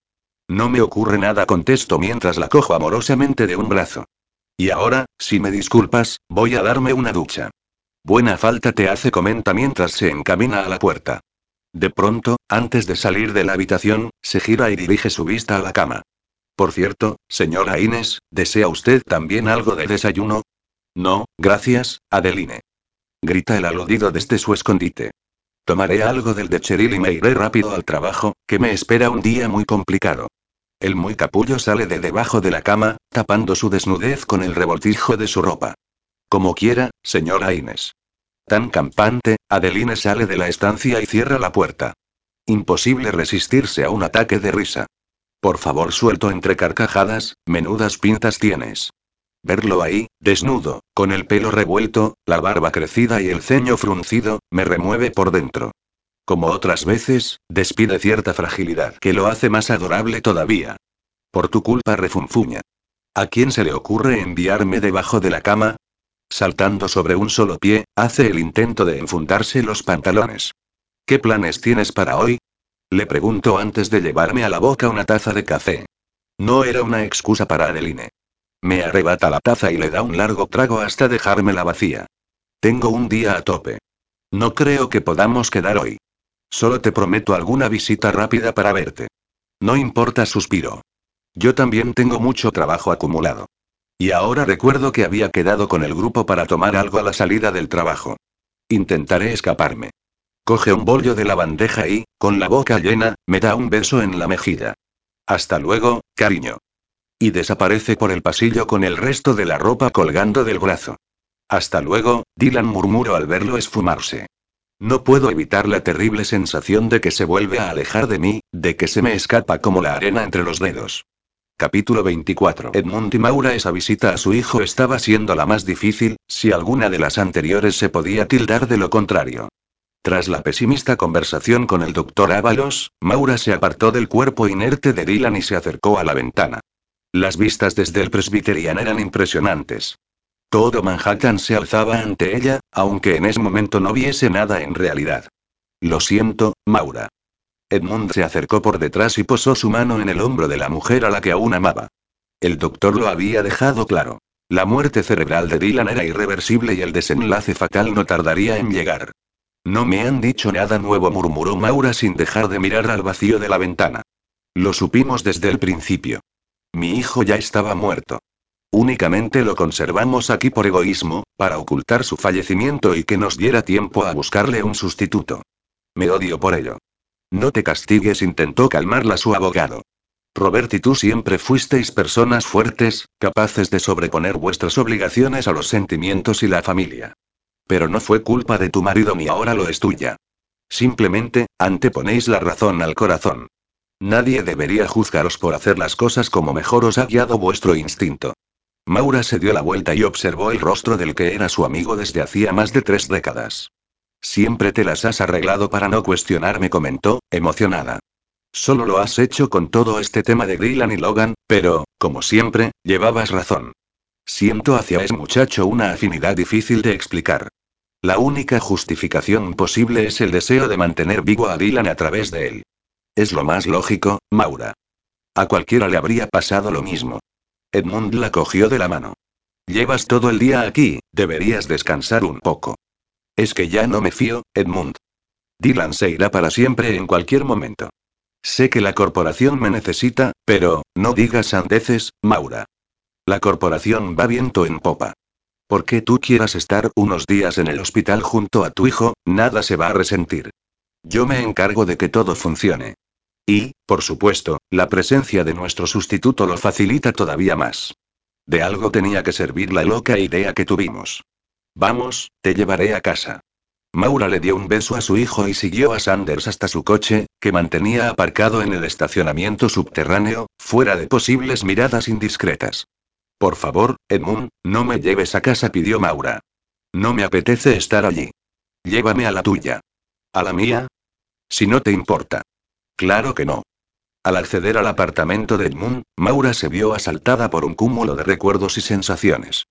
No me ocurre nada, contesto mientras la cojo amorosamente de un brazo. Y ahora, si me disculpas, voy a darme una ducha. Buena falta te hace, comenta mientras se encamina a la puerta. De pronto, antes de salir de la habitación, se gira y dirige su vista a la cama. Por cierto, señora Inés, ¿desea usted también algo de desayuno? No, gracias, Adeline. Grita el aludido desde su escondite. Tomaré algo del de Cheryl y me iré rápido al trabajo, que me espera un día muy complicado. El muy capullo sale de debajo de la cama, tapando su desnudez con el revoltijo de su ropa. Como quiera, señora Inés. Tan campante, Adeline sale de la estancia y cierra la puerta. Imposible resistirse a un ataque de risa. Por favor, suelto entre carcajadas, menudas pintas tienes. Verlo ahí, desnudo, con el pelo revuelto, la barba crecida y el ceño fruncido, me remueve por dentro. Como otras veces, despide cierta fragilidad que lo hace más adorable todavía. Por tu culpa refunfuña. ¿A quién se le ocurre enviarme debajo de la cama? Saltando sobre un solo pie, hace el intento de enfundarse los pantalones. ¿Qué planes tienes para hoy? Le pregunto antes de llevarme a la boca una taza de café. No era una excusa para Adeline. Me arrebata la taza y le da un largo trago hasta dejármela vacía. Tengo un día a tope. No creo que podamos quedar hoy. Solo te prometo alguna visita rápida para verte. No importa, suspiro. Yo también tengo mucho trabajo acumulado. Y ahora recuerdo que había quedado con el grupo para tomar algo a la salida del trabajo. Intentaré escaparme. Coge un bollo de la bandeja y, con la boca llena, me da un beso en la mejilla. Hasta luego, cariño. Y desaparece por el pasillo con el resto de la ropa colgando del brazo. Hasta luego, Dylan murmuró al verlo esfumarse. No puedo evitar la terrible sensación de que se vuelve a alejar de mí, de que se me escapa como la arena entre los dedos. Capítulo 24. Edmund y Maura esa visita a su hijo estaba siendo la más difícil, si alguna de las anteriores se podía tildar de lo contrario. Tras la pesimista conversación con el doctor Ábalos, Maura se apartó del cuerpo inerte de Dylan y se acercó a la ventana. Las vistas desde el Presbyterian eran impresionantes. Todo Manhattan se alzaba ante ella, aunque en ese momento no viese nada en realidad. Lo siento, Maura. Edmund se acercó por detrás y posó su mano en el hombro de la mujer a la que aún amaba. El doctor lo había dejado claro. La muerte cerebral de Dylan era irreversible y el desenlace fatal no tardaría en llegar. No me han dicho nada nuevo, murmuró Maura sin dejar de mirar al vacío de la ventana. Lo supimos desde el principio. Mi hijo ya estaba muerto. Únicamente lo conservamos aquí por egoísmo, para ocultar su fallecimiento y que nos diera tiempo a buscarle un sustituto. Me odio por ello. No te castigues, intentó calmarla su abogado. Robert y tú siempre fuisteis personas fuertes, capaces de sobreponer vuestras obligaciones a los sentimientos y la familia. Pero no fue culpa de tu marido ni ahora lo es tuya. Simplemente, anteponéis la razón al corazón. Nadie debería juzgaros por hacer las cosas como mejor os ha guiado vuestro instinto. Maura se dio la vuelta y observó el rostro del que era su amigo desde hacía más de tres décadas. Siempre te las has arreglado para no cuestionarme, comentó, emocionada. Solo lo has hecho con todo este tema de Dylan y Logan, pero, como siempre, llevabas razón. Siento hacia ese muchacho una afinidad difícil de explicar. La única justificación posible es el deseo de mantener vivo a Dylan a través de él. Es lo más lógico, Maura. A cualquiera le habría pasado lo mismo. Edmund la cogió de la mano. Llevas todo el día aquí, deberías descansar un poco. Es que ya no me fío, Edmund. Dylan se irá para siempre en cualquier momento. Sé que la corporación me necesita, pero, no digas sandeces, Maura. La corporación va viento en popa. Porque tú quieras estar unos días en el hospital junto a tu hijo, nada se va a resentir. Yo me encargo de que todo funcione. Y, por supuesto, la presencia de nuestro sustituto lo facilita todavía más. De algo tenía que servir la loca idea que tuvimos. Vamos, te llevaré a casa. Maura le dio un beso a su hijo y siguió a Sanders hasta su coche, que mantenía aparcado en el estacionamiento subterráneo, fuera de posibles miradas indiscretas. Por favor, Edmund, no me lleves a casa, pidió Maura. No me apetece estar allí. Llévame a la tuya. ¿A la mía? Si no te importa. Claro que no. Al acceder al apartamento de Edmund, Maura se vio asaltada por un cúmulo de recuerdos y sensaciones.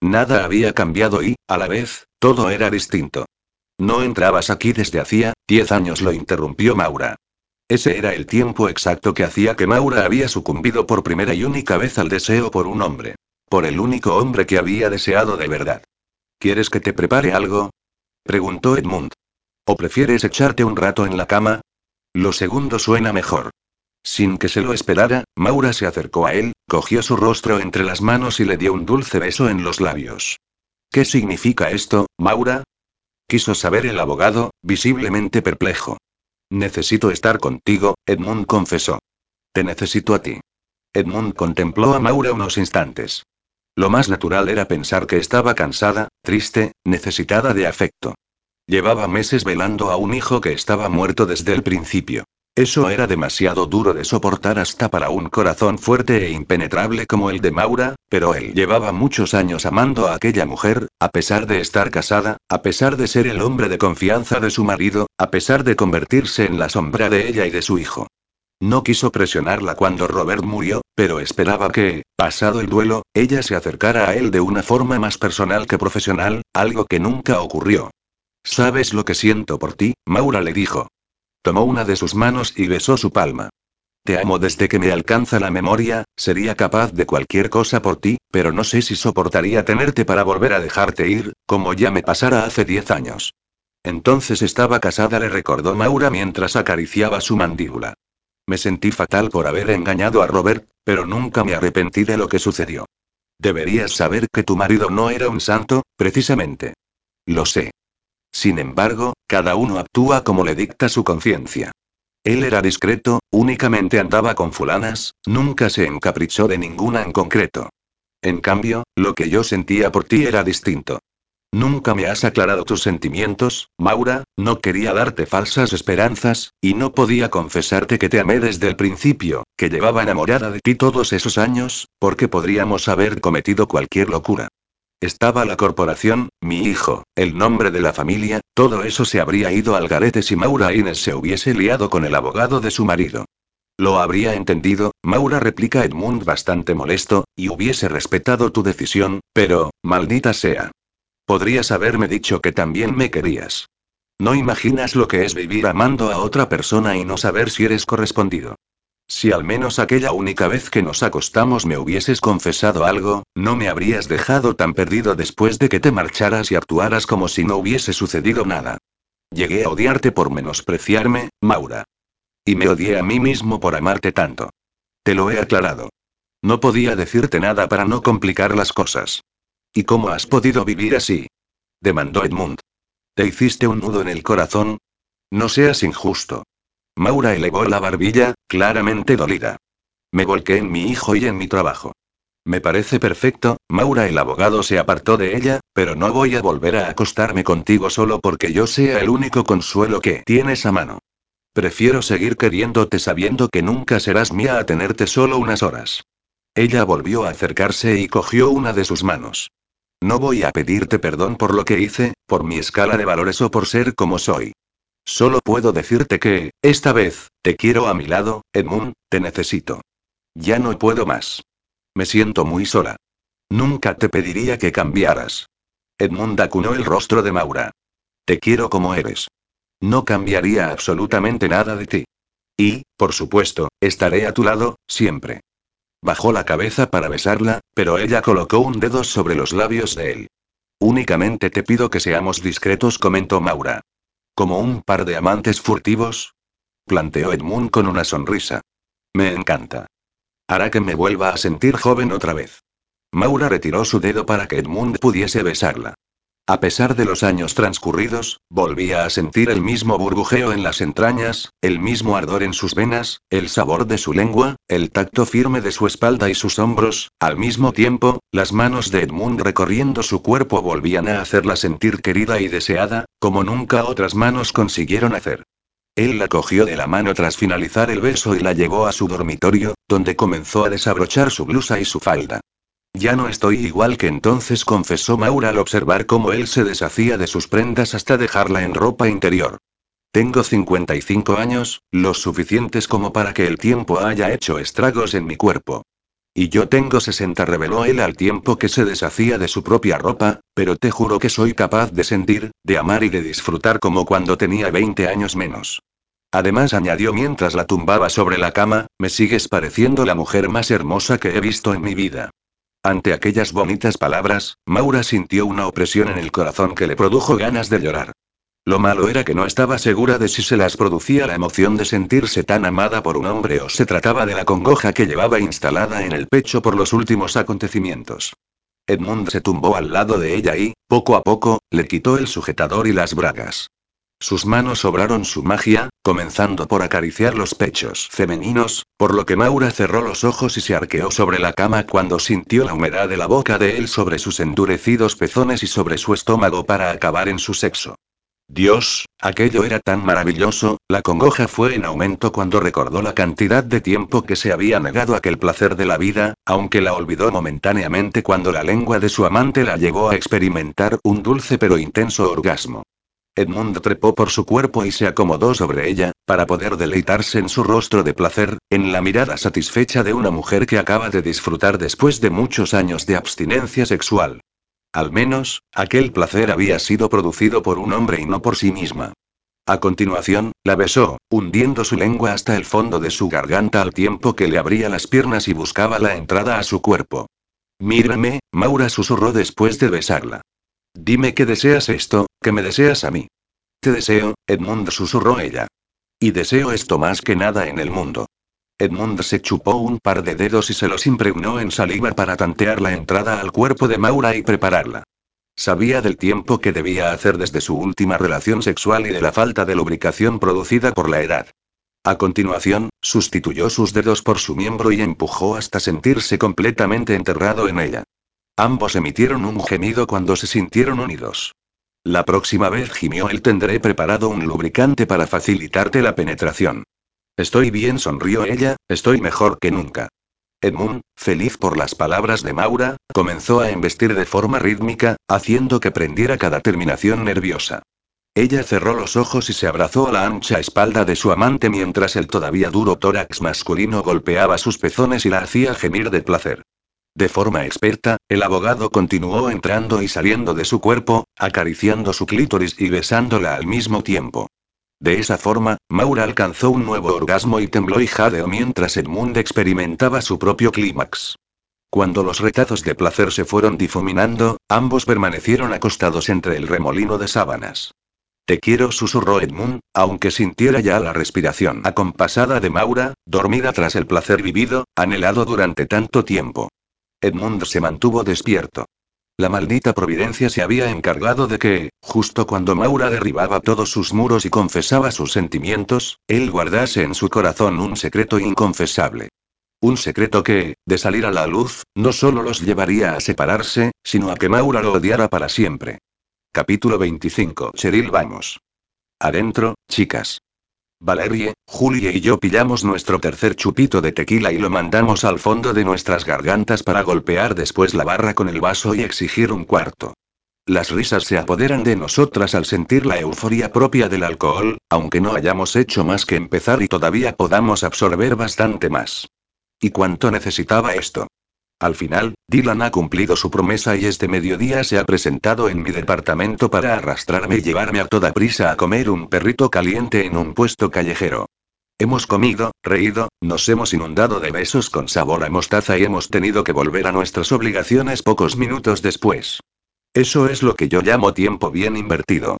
Nada había cambiado y, a la vez, todo era distinto. No entrabas aquí desde hacía, diez años, lo interrumpió Maura. Ese era el tiempo exacto que hacía que Maura había sucumbido por primera y única vez al deseo por un hombre. Por el único hombre que había deseado de verdad. ¿Quieres que te prepare algo? preguntó Edmund. ¿O prefieres echarte un rato en la cama? Lo segundo suena mejor. Sin que se lo esperara, Maura se acercó a él, cogió su rostro entre las manos y le dio un dulce beso en los labios. ¿Qué significa esto, Maura? Quiso saber el abogado, visiblemente perplejo. Necesito estar contigo, Edmund confesó. Te necesito a ti. Edmund contempló a Maura unos instantes. Lo más natural era pensar que estaba cansada, triste, necesitada de afecto. Llevaba meses velando a un hijo que estaba muerto desde el principio. Eso era demasiado duro de soportar hasta para un corazón fuerte e impenetrable como el de Maura, pero él llevaba muchos años amando a aquella mujer, a pesar de estar casada, a pesar de ser el hombre de confianza de su marido, a pesar de convertirse en la sombra de ella y de su hijo. No quiso presionarla cuando Robert murió, pero esperaba que, pasado el duelo, ella se acercara a él de una forma más personal que profesional, algo que nunca ocurrió. ¿Sabes lo que siento por ti? Maura le dijo. Tomó una de sus manos y besó su palma. Te amo desde que me alcanza la memoria, sería capaz de cualquier cosa por ti, pero no sé si soportaría tenerte para volver a dejarte ir, como ya me pasara hace diez años. Entonces estaba casada, le recordó Maura mientras acariciaba su mandíbula. Me sentí fatal por haber engañado a Robert, pero nunca me arrepentí de lo que sucedió. Deberías saber que tu marido no era un santo, precisamente. Lo sé. Sin embargo, cada uno actúa como le dicta su conciencia. Él era discreto, únicamente andaba con fulanas, nunca se encaprichó de ninguna en concreto. En cambio, lo que yo sentía por ti era distinto. Nunca me has aclarado tus sentimientos, Maura, no quería darte falsas esperanzas, y no podía confesarte que te amé desde el principio, que llevaba enamorada de ti todos esos años, porque podríamos haber cometido cualquier locura. Estaba la corporación, mi hijo, el nombre de la familia, todo eso se habría ido al garete si Maura Inés se hubiese liado con el abogado de su marido. Lo habría entendido, Maura replica Edmund bastante molesto, y hubiese respetado tu decisión, pero, maldita sea. Podrías haberme dicho que también me querías. No imaginas lo que es vivir amando a otra persona y no saber si eres correspondido. Si al menos aquella única vez que nos acostamos me hubieses confesado algo, no me habrías dejado tan perdido después de que te marcharas y actuaras como si no hubiese sucedido nada. Llegué a odiarte por menospreciarme, Maura. Y me odié a mí mismo por amarte tanto. Te lo he aclarado. No podía decirte nada para no complicar las cosas. ¿Y cómo has podido vivir así? demandó Edmund. ¿Te hiciste un nudo en el corazón? No seas injusto. Maura elevó la barbilla, claramente dolida. Me volqué en mi hijo y en mi trabajo. Me parece perfecto, Maura el abogado se apartó de ella, pero no voy a volver a acostarme contigo solo porque yo sea el único consuelo que tienes a mano. Prefiero seguir queriéndote sabiendo que nunca serás mía a tenerte solo unas horas. Ella volvió a acercarse y cogió una de sus manos. No voy a pedirte perdón por lo que hice, por mi escala de valores o por ser como soy. Solo puedo decirte que, esta vez, te quiero a mi lado, Edmund, te necesito. Ya no puedo más. Me siento muy sola. Nunca te pediría que cambiaras. Edmund acunó el rostro de Maura. Te quiero como eres. No cambiaría absolutamente nada de ti. Y, por supuesto, estaré a tu lado, siempre. Bajó la cabeza para besarla, pero ella colocó un dedo sobre los labios de él. Únicamente te pido que seamos discretos, comentó Maura. ¿Como un par de amantes furtivos? Planteó Edmund con una sonrisa. Me encanta. Hará que me vuelva a sentir joven otra vez. Maura retiró su dedo para que Edmund pudiese besarla. A pesar de los años transcurridos, volvía a sentir el mismo burbujeo en las entrañas, el mismo ardor en sus venas, el sabor de su lengua, el tacto firme de su espalda y sus hombros, al mismo tiempo, las manos de Edmund recorriendo su cuerpo volvían a hacerla sentir querida y deseada, como nunca otras manos consiguieron hacer. Él la cogió de la mano tras finalizar el beso y la llevó a su dormitorio, donde comenzó a desabrochar su blusa y su falda. Ya no estoy igual que entonces, confesó Maura al observar cómo él se deshacía de sus prendas hasta dejarla en ropa interior. Tengo 55 años, los suficientes como para que el tiempo haya hecho estragos en mi cuerpo. Y yo tengo 60, reveló él al tiempo que se deshacía de su propia ropa, pero te juro que soy capaz de sentir, de amar y de disfrutar como cuando tenía 20 años menos. Además añadió mientras la tumbaba sobre la cama, me sigues pareciendo la mujer más hermosa que he visto en mi vida. Ante aquellas bonitas palabras, Maura sintió una opresión en el corazón que le produjo ganas de llorar. Lo malo era que no estaba segura de si se las producía la emoción de sentirse tan amada por un hombre o se trataba de la congoja que llevaba instalada en el pecho por los últimos acontecimientos. Edmund se tumbó al lado de ella y, poco a poco, le quitó el sujetador y las bragas. Sus manos obraron su magia, comenzando por acariciar los pechos femeninos, por lo que Maura cerró los ojos y se arqueó sobre la cama cuando sintió la humedad de la boca de él sobre sus endurecidos pezones y sobre su estómago para acabar en su sexo. Dios, aquello era tan maravilloso, la congoja fue en aumento cuando recordó la cantidad de tiempo que se había negado aquel placer de la vida, aunque la olvidó momentáneamente cuando la lengua de su amante la llevó a experimentar un dulce pero intenso orgasmo. Edmund trepó por su cuerpo y se acomodó sobre ella, para poder deleitarse en su rostro de placer, en la mirada satisfecha de una mujer que acaba de disfrutar después de muchos años de abstinencia sexual. Al menos, aquel placer había sido producido por un hombre y no por sí misma. A continuación, la besó, hundiendo su lengua hasta el fondo de su garganta al tiempo que le abría las piernas y buscaba la entrada a su cuerpo. Mírame, Maura susurró después de besarla. Dime que deseas esto, que me deseas a mí. Te deseo, Edmund susurró ella. Y deseo esto más que nada en el mundo. Edmund se chupó un par de dedos y se los impregnó en saliva para tantear la entrada al cuerpo de Maura y prepararla. Sabía del tiempo que debía hacer desde su última relación sexual y de la falta de lubricación producida por la edad. A continuación, sustituyó sus dedos por su miembro y empujó hasta sentirse completamente enterrado en ella. Ambos emitieron un gemido cuando se sintieron unidos. La próxima vez gimió él tendré preparado un lubricante para facilitarte la penetración. Estoy bien, sonrió ella, estoy mejor que nunca. Edmund, feliz por las palabras de Maura, comenzó a embestir de forma rítmica, haciendo que prendiera cada terminación nerviosa. Ella cerró los ojos y se abrazó a la ancha espalda de su amante mientras el todavía duro tórax masculino golpeaba sus pezones y la hacía gemir de placer. De forma experta, el abogado continuó entrando y saliendo de su cuerpo, acariciando su clítoris y besándola al mismo tiempo. De esa forma, Maura alcanzó un nuevo orgasmo y tembló y jadeó mientras Edmund experimentaba su propio clímax. Cuando los retazos de placer se fueron difuminando, ambos permanecieron acostados entre el remolino de sábanas. Te quiero, susurró Edmund, aunque sintiera ya la respiración acompasada de Maura, dormida tras el placer vivido, anhelado durante tanto tiempo. Edmund se mantuvo despierto. La maldita providencia se había encargado de que, justo cuando Maura derribaba todos sus muros y confesaba sus sentimientos, él guardase en su corazón un secreto inconfesable. Un secreto que, de salir a la luz, no solo los llevaría a separarse, sino a que Maura lo odiara para siempre. Capítulo 25. Cheryl vamos. Adentro, chicas. Valerie, Julie y yo pillamos nuestro tercer chupito de tequila y lo mandamos al fondo de nuestras gargantas para golpear después la barra con el vaso y exigir un cuarto. Las risas se apoderan de nosotras al sentir la euforia propia del alcohol, aunque no hayamos hecho más que empezar y todavía podamos absorber bastante más. ¿Y cuánto necesitaba esto? Al final, Dylan ha cumplido su promesa y este mediodía se ha presentado en mi departamento para arrastrarme y llevarme a toda prisa a comer un perrito caliente en un puesto callejero. Hemos comido, reído, nos hemos inundado de besos con sabor a mostaza y hemos tenido que volver a nuestras obligaciones pocos minutos después. Eso es lo que yo llamo tiempo bien invertido.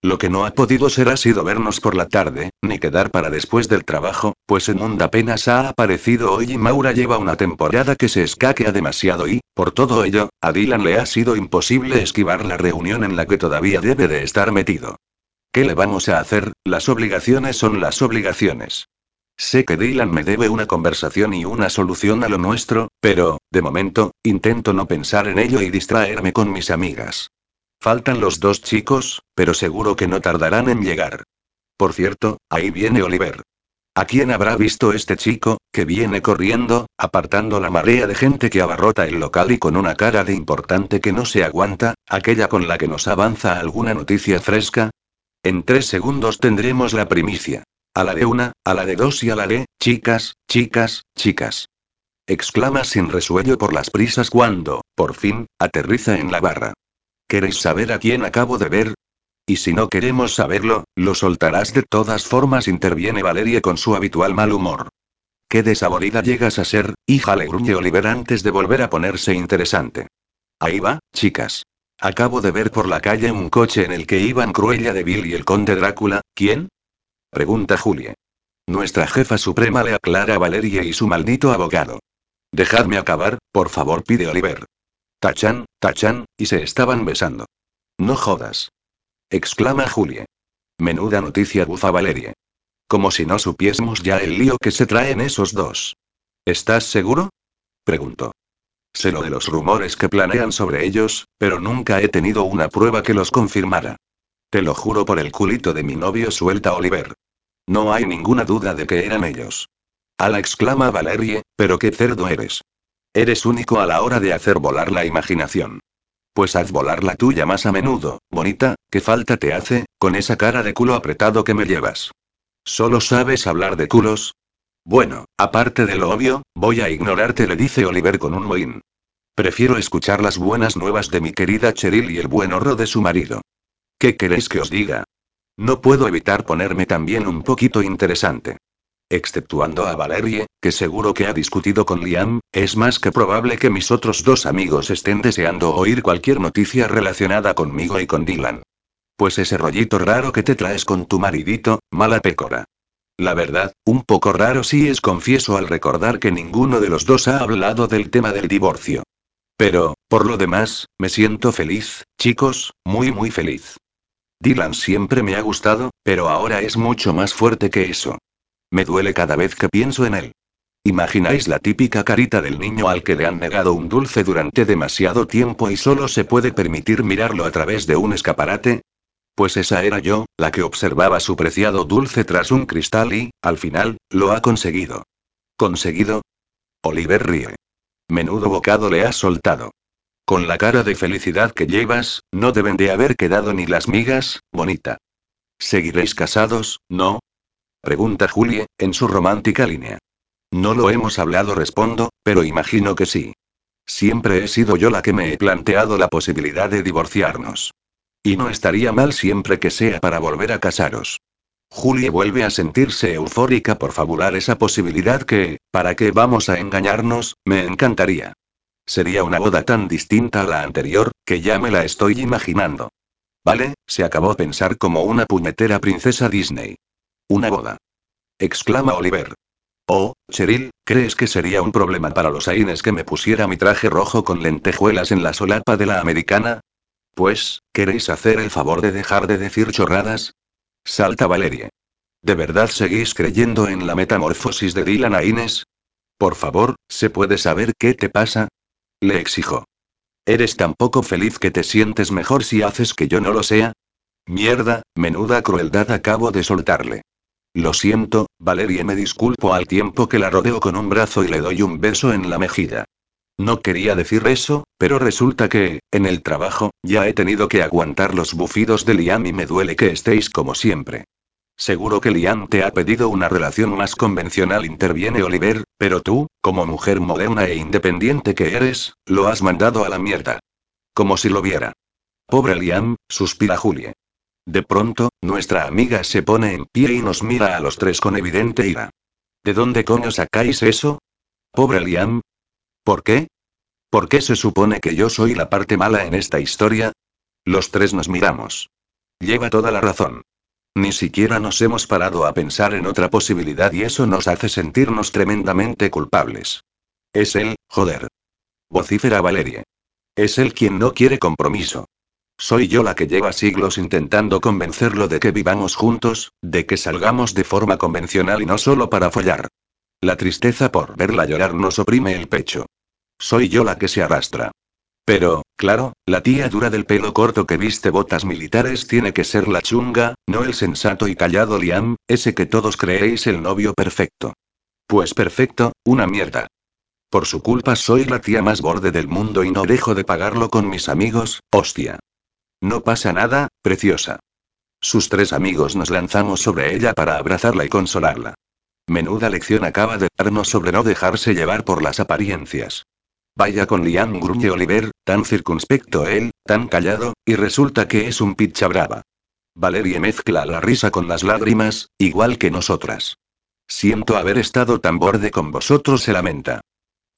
Lo que no ha podido ser ha sido vernos por la tarde, ni quedar para después del trabajo, pues Edmund apenas ha aparecido hoy y Maura lleva una temporada que se escaquea demasiado y, por todo ello, a Dylan le ha sido imposible esquivar la reunión en la que todavía debe de estar metido. ¿Qué le vamos a hacer? Las obligaciones son las obligaciones. Sé que Dylan me debe una conversación y una solución a lo nuestro, pero, de momento, intento no pensar en ello y distraerme con mis amigas. Faltan los dos chicos, pero seguro que no tardarán en llegar. Por cierto, ahí viene Oliver. ¿A quién habrá visto este chico, que viene corriendo, apartando la marea de gente que abarrota el local y con una cara de importante que no se aguanta, aquella con la que nos avanza alguna noticia fresca? En tres segundos tendremos la primicia. A la de una, a la de dos y a la de, chicas, chicas, chicas. Exclama sin resuello por las prisas cuando, por fin, aterriza en la barra. ¿Queréis saber a quién acabo de ver? Y si no queremos saberlo, lo soltarás de todas formas, interviene Valerie con su habitual mal humor. Qué desaborida llegas a ser, hija, le gruñe Oliver antes de volver a ponerse interesante. Ahí va, chicas. Acabo de ver por la calle un coche en el que iban Cruella de Bill y el conde Drácula, ¿quién? Pregunta Julie. Nuestra jefa suprema le aclara a Valerie y su maldito abogado. Dejadme acabar, por favor, pide Oliver. Tachan, tachan, y se estaban besando. No jodas. exclama Julie. Menuda noticia bufa Valerie. Como si no supiésemos ya el lío que se traen esos dos. ¿Estás seguro? preguntó. Sé lo de los rumores que planean sobre ellos, pero nunca he tenido una prueba que los confirmara. Te lo juro por el culito de mi novio suelta Oliver. No hay ninguna duda de que eran ellos. Ala exclama Valerie, pero qué cerdo eres. Eres único a la hora de hacer volar la imaginación. Pues haz volar la tuya más a menudo, bonita, ¿qué falta te hace, con esa cara de culo apretado que me llevas? ¿Solo sabes hablar de culos? Bueno, aparte de lo obvio, voy a ignorarte, le dice Oliver con un mohín. Prefiero escuchar las buenas nuevas de mi querida Cheryl y el buen horror de su marido. ¿Qué queréis que os diga? No puedo evitar ponerme también un poquito interesante. Exceptuando a Valerie, que seguro que ha discutido con Liam, es más que probable que mis otros dos amigos estén deseando oír cualquier noticia relacionada conmigo y con Dylan. Pues ese rollito raro que te traes con tu maridito, mala pécora. La verdad, un poco raro sí es confieso al recordar que ninguno de los dos ha hablado del tema del divorcio. Pero, por lo demás, me siento feliz, chicos, muy muy feliz. Dylan siempre me ha gustado, pero ahora es mucho más fuerte que eso. Me duele cada vez que pienso en él. ¿Imagináis la típica carita del niño al que le han negado un dulce durante demasiado tiempo y solo se puede permitir mirarlo a través de un escaparate? Pues esa era yo, la que observaba su preciado dulce tras un cristal y, al final, lo ha conseguido. ¿Conseguido? Oliver ríe. Menudo bocado le has soltado. Con la cara de felicidad que llevas, no deben de haber quedado ni las migas, bonita. ¿Seguiréis casados, no? Pregunta Julie, en su romántica línea. No lo hemos hablado, respondo, pero imagino que sí. Siempre he sido yo la que me he planteado la posibilidad de divorciarnos. Y no estaría mal siempre que sea para volver a casaros. Julie vuelve a sentirse eufórica por fabular esa posibilidad que, ¿para qué vamos a engañarnos? Me encantaría. Sería una boda tan distinta a la anterior, que ya me la estoy imaginando. Vale, se acabó pensar como una puñetera princesa Disney. Una boda. Exclama Oliver. Oh, Cheryl, ¿crees que sería un problema para los Aines que me pusiera mi traje rojo con lentejuelas en la solapa de la americana? Pues, ¿queréis hacer el favor de dejar de decir chorradas? Salta Valerie. ¿De verdad seguís creyendo en la metamorfosis de Dylan Aines? Por favor, ¿se puede saber qué te pasa? Le exijo. ¿Eres tan poco feliz que te sientes mejor si haces que yo no lo sea? Mierda, menuda crueldad acabo de soltarle. Lo siento, Valerie me disculpo al tiempo que la rodeo con un brazo y le doy un beso en la mejilla. No quería decir eso, pero resulta que, en el trabajo, ya he tenido que aguantar los bufidos de Liam y me duele que estéis como siempre. Seguro que Liam te ha pedido una relación más convencional, interviene Oliver, pero tú, como mujer moderna e independiente que eres, lo has mandado a la mierda. Como si lo viera. Pobre Liam, suspira Julie. De pronto, nuestra amiga se pone en pie y nos mira a los tres con evidente ira. ¿De dónde coño sacáis eso? Pobre Liam. ¿Por qué? ¿Por qué se supone que yo soy la parte mala en esta historia? Los tres nos miramos. Lleva toda la razón. Ni siquiera nos hemos parado a pensar en otra posibilidad y eso nos hace sentirnos tremendamente culpables. Es él, joder. Vocífera Valerie. Es él quien no quiere compromiso. Soy yo la que lleva siglos intentando convencerlo de que vivamos juntos, de que salgamos de forma convencional y no solo para follar. La tristeza por verla llorar nos oprime el pecho. Soy yo la que se arrastra. Pero, claro, la tía dura del pelo corto que viste botas militares tiene que ser la chunga, no el sensato y callado Liam, ese que todos creéis el novio perfecto. Pues perfecto, una mierda. Por su culpa soy la tía más borde del mundo y no dejo de pagarlo con mis amigos, hostia. No pasa nada, preciosa. Sus tres amigos nos lanzamos sobre ella para abrazarla y consolarla. Menuda lección acaba de darnos sobre no dejarse llevar por las apariencias. Vaya con Liam gruñe Oliver, tan circunspecto él, tan callado, y resulta que es un picha brava. Valerie mezcla la risa con las lágrimas, igual que nosotras. Siento haber estado tan borde con vosotros, se lamenta.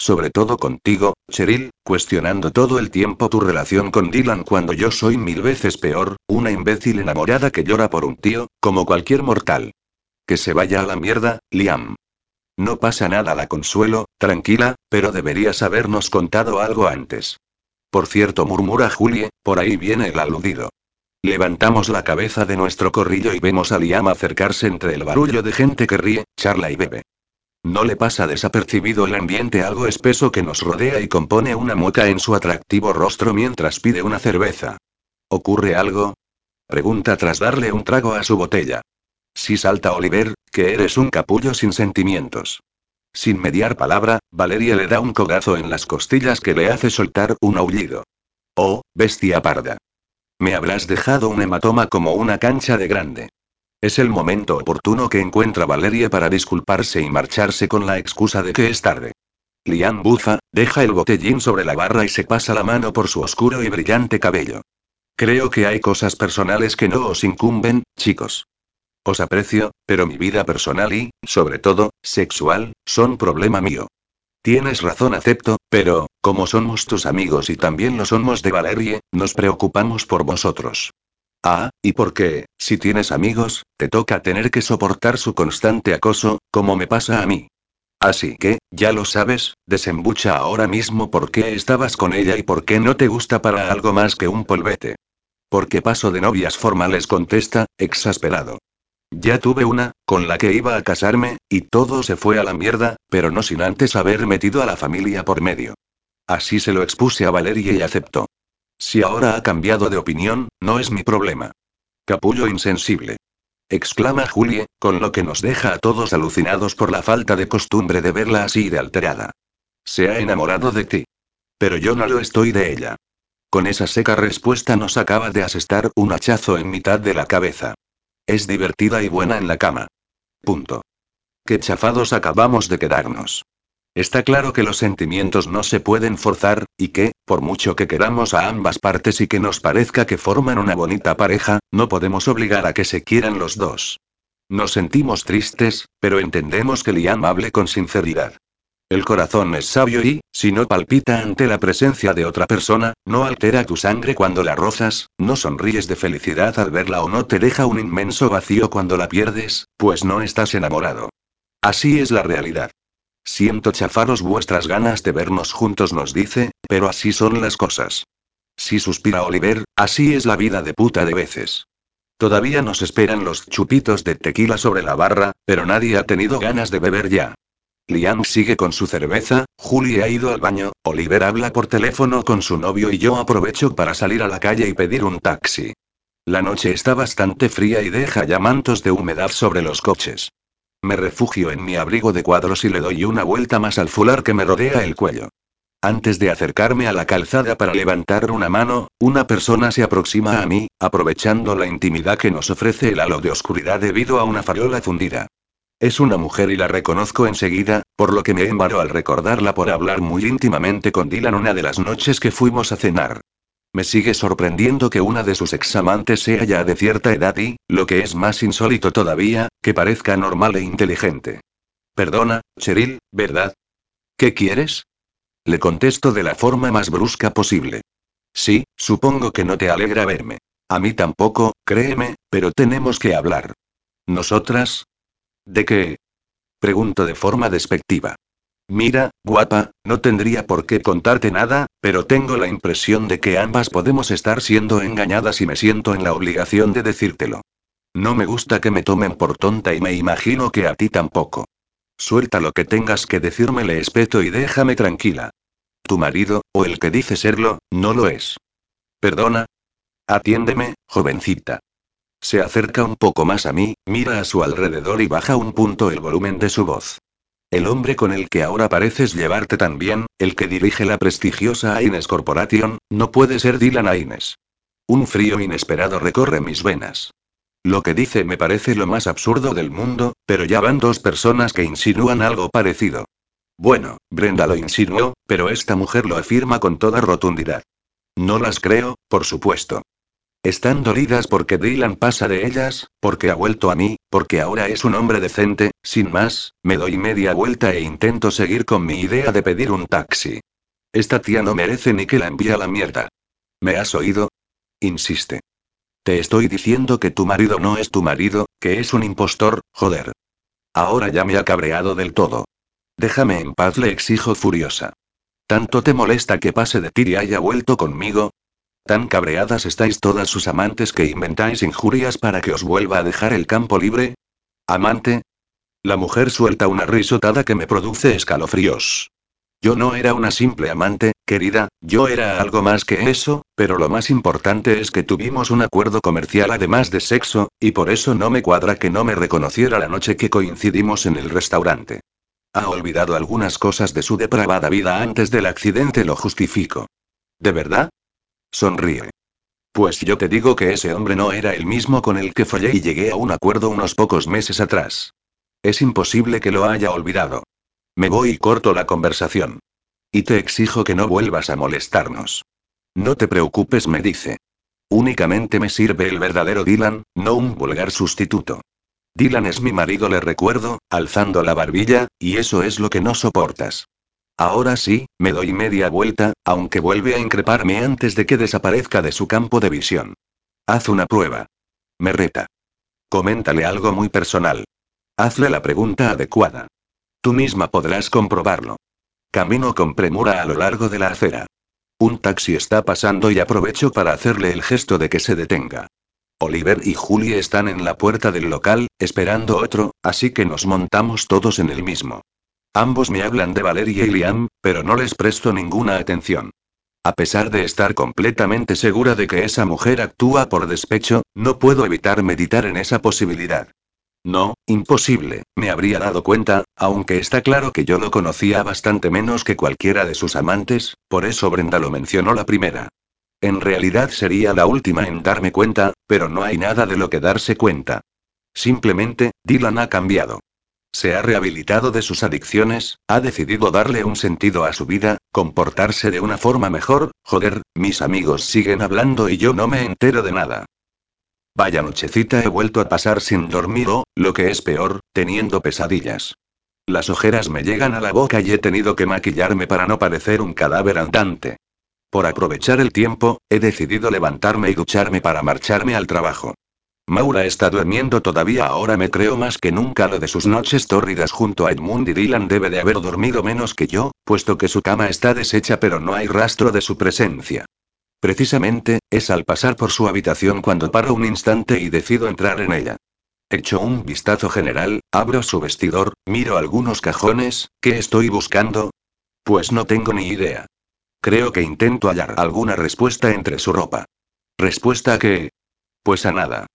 Sobre todo contigo, Cheryl, cuestionando todo el tiempo tu relación con Dylan cuando yo soy mil veces peor, una imbécil enamorada que llora por un tío, como cualquier mortal. Que se vaya a la mierda, Liam. No pasa nada, la consuelo, tranquila, pero deberías habernos contado algo antes. Por cierto, murmura Julie, por ahí viene el aludido. Levantamos la cabeza de nuestro corrillo y vemos a Liam acercarse entre el barullo de gente que ríe, charla y bebe. No le pasa desapercibido el ambiente algo espeso que nos rodea y compone una mueca en su atractivo rostro mientras pide una cerveza. ¿Ocurre algo? Pregunta tras darle un trago a su botella. Si salta Oliver, que eres un capullo sin sentimientos. Sin mediar palabra, Valeria le da un cogazo en las costillas que le hace soltar un aullido. Oh, bestia parda. Me habrás dejado un hematoma como una cancha de grande. Es el momento oportuno que encuentra Valeria para disculparse y marcharse con la excusa de que es tarde. Liam bufa, deja el botellín sobre la barra y se pasa la mano por su oscuro y brillante cabello. Creo que hay cosas personales que no os incumben, chicos. Os aprecio, pero mi vida personal y, sobre todo, sexual, son problema mío. Tienes razón, acepto, pero, como somos tus amigos y también lo somos de Valerie, nos preocupamos por vosotros. Ah, y porque, si tienes amigos, te toca tener que soportar su constante acoso, como me pasa a mí. Así que, ya lo sabes, desembucha ahora mismo por qué estabas con ella y por qué no te gusta para algo más que un polvete. Porque paso de novias formales, contesta, exasperado. Ya tuve una, con la que iba a casarme, y todo se fue a la mierda, pero no sin antes haber metido a la familia por medio. Así se lo expuse a Valeria y aceptó. Si ahora ha cambiado de opinión, no es mi problema. Capullo insensible. Exclama Julie, con lo que nos deja a todos alucinados por la falta de costumbre de verla así de alterada. Se ha enamorado de ti. Pero yo no lo estoy de ella. Con esa seca respuesta nos acaba de asestar un hachazo en mitad de la cabeza. Es divertida y buena en la cama. Punto. Qué chafados acabamos de quedarnos. Está claro que los sentimientos no se pueden forzar, y que, por mucho que queramos a ambas partes y que nos parezca que forman una bonita pareja, no podemos obligar a que se quieran los dos. Nos sentimos tristes, pero entendemos que Liam hable con sinceridad. El corazón es sabio y, si no palpita ante la presencia de otra persona, no altera tu sangre cuando la rozas, no sonríes de felicidad al verla o no te deja un inmenso vacío cuando la pierdes, pues no estás enamorado. Así es la realidad. Siento chafaros vuestras ganas de vernos juntos, nos dice, pero así son las cosas. Si suspira Oliver, así es la vida de puta de veces. Todavía nos esperan los chupitos de tequila sobre la barra, pero nadie ha tenido ganas de beber ya. Liam sigue con su cerveza, Julie ha ido al baño, Oliver habla por teléfono con su novio y yo aprovecho para salir a la calle y pedir un taxi. La noche está bastante fría y deja ya mantos de humedad sobre los coches. Me refugio en mi abrigo de cuadros y le doy una vuelta más al fular que me rodea el cuello. Antes de acercarme a la calzada para levantar una mano, una persona se aproxima a mí, aprovechando la intimidad que nos ofrece el halo de oscuridad debido a una farola fundida. Es una mujer y la reconozco enseguida, por lo que me embaro al recordarla por hablar muy íntimamente con Dylan una de las noches que fuimos a cenar. Me sigue sorprendiendo que una de sus examantes sea ya de cierta edad y, lo que es más insólito todavía, que parezca normal e inteligente. Perdona, Cheryl, ¿verdad? ¿Qué quieres? Le contesto de la forma más brusca posible. Sí, supongo que no te alegra verme. A mí tampoco, créeme, pero tenemos que hablar. ¿Nosotras? ¿De qué? Pregunto de forma despectiva. Mira, guapa, no tendría por qué contarte nada, pero tengo la impresión de que ambas podemos estar siendo engañadas y me siento en la obligación de decírtelo. No me gusta que me tomen por tonta y me imagino que a ti tampoco. Suelta lo que tengas que decirme, le espeto y déjame tranquila. Tu marido, o el que dice serlo, no lo es. Perdona. Atiéndeme, jovencita. Se acerca un poco más a mí, mira a su alrededor y baja un punto el volumen de su voz. El hombre con el que ahora pareces llevarte tan bien, el que dirige la prestigiosa Aines Corporation, no puede ser Dylan Aines. Un frío inesperado recorre mis venas. Lo que dice me parece lo más absurdo del mundo, pero ya van dos personas que insinúan algo parecido. Bueno, Brenda lo insinuó, pero esta mujer lo afirma con toda rotundidad. No las creo, por supuesto. Están dolidas porque Dylan pasa de ellas, porque ha vuelto a mí, porque ahora es un hombre decente, sin más, me doy media vuelta e intento seguir con mi idea de pedir un taxi. Esta tía no merece ni que la envíe a la mierda. ¿Me has oído? Insiste. Te estoy diciendo que tu marido no es tu marido, que es un impostor, joder. Ahora ya me ha cabreado del todo. Déjame en paz, le exijo furiosa. ¿Tanto te molesta que pase de ti y haya vuelto conmigo? Tan cabreadas estáis todas sus amantes que inventáis injurias para que os vuelva a dejar el campo libre. ¿Amante? La mujer suelta una risotada que me produce escalofríos. Yo no era una simple amante, querida, yo era algo más que eso, pero lo más importante es que tuvimos un acuerdo comercial además de sexo, y por eso no me cuadra que no me reconociera la noche que coincidimos en el restaurante. Ha olvidado algunas cosas de su depravada vida antes del accidente, lo justifico. ¿De verdad? Sonríe. Pues yo te digo que ese hombre no era el mismo con el que follé y llegué a un acuerdo unos pocos meses atrás. Es imposible que lo haya olvidado. Me voy y corto la conversación. Y te exijo que no vuelvas a molestarnos. No te preocupes, me dice. Únicamente me sirve el verdadero Dylan, no un vulgar sustituto. Dylan es mi marido, le recuerdo, alzando la barbilla, y eso es lo que no soportas. Ahora sí, me doy media vuelta, aunque vuelve a increparme antes de que desaparezca de su campo de visión. Haz una prueba. Me reta. Coméntale algo muy personal. Hazle la pregunta adecuada. Tú misma podrás comprobarlo. Camino con premura a lo largo de la acera. Un taxi está pasando y aprovecho para hacerle el gesto de que se detenga. Oliver y Julie están en la puerta del local, esperando otro, así que nos montamos todos en el mismo. Ambos me hablan de Valeria y Liam, pero no les presto ninguna atención. A pesar de estar completamente segura de que esa mujer actúa por despecho, no puedo evitar meditar en esa posibilidad. No, imposible, me habría dado cuenta, aunque está claro que yo lo conocía bastante menos que cualquiera de sus amantes, por eso Brenda lo mencionó la primera. En realidad sería la última en darme cuenta, pero no hay nada de lo que darse cuenta. Simplemente, Dylan ha cambiado. Se ha rehabilitado de sus adicciones, ha decidido darle un sentido a su vida, comportarse de una forma mejor, joder, mis amigos siguen hablando y yo no me entero de nada. Vaya nochecita he vuelto a pasar sin dormir o, lo que es peor, teniendo pesadillas. Las ojeras me llegan a la boca y he tenido que maquillarme para no parecer un cadáver andante. Por aprovechar el tiempo, he decidido levantarme y ducharme para marcharme al trabajo. Maura está durmiendo todavía ahora me creo más que nunca lo de sus noches tórridas junto a Edmund y Dylan debe de haber dormido menos que yo, puesto que su cama está deshecha pero no hay rastro de su presencia. Precisamente, es al pasar por su habitación cuando paro un instante y decido entrar en ella. Echo un vistazo general, abro su vestidor, miro algunos cajones, ¿qué estoy buscando? Pues no tengo ni idea. Creo que intento hallar alguna respuesta entre su ropa. ¿Respuesta a qué? Pues a nada.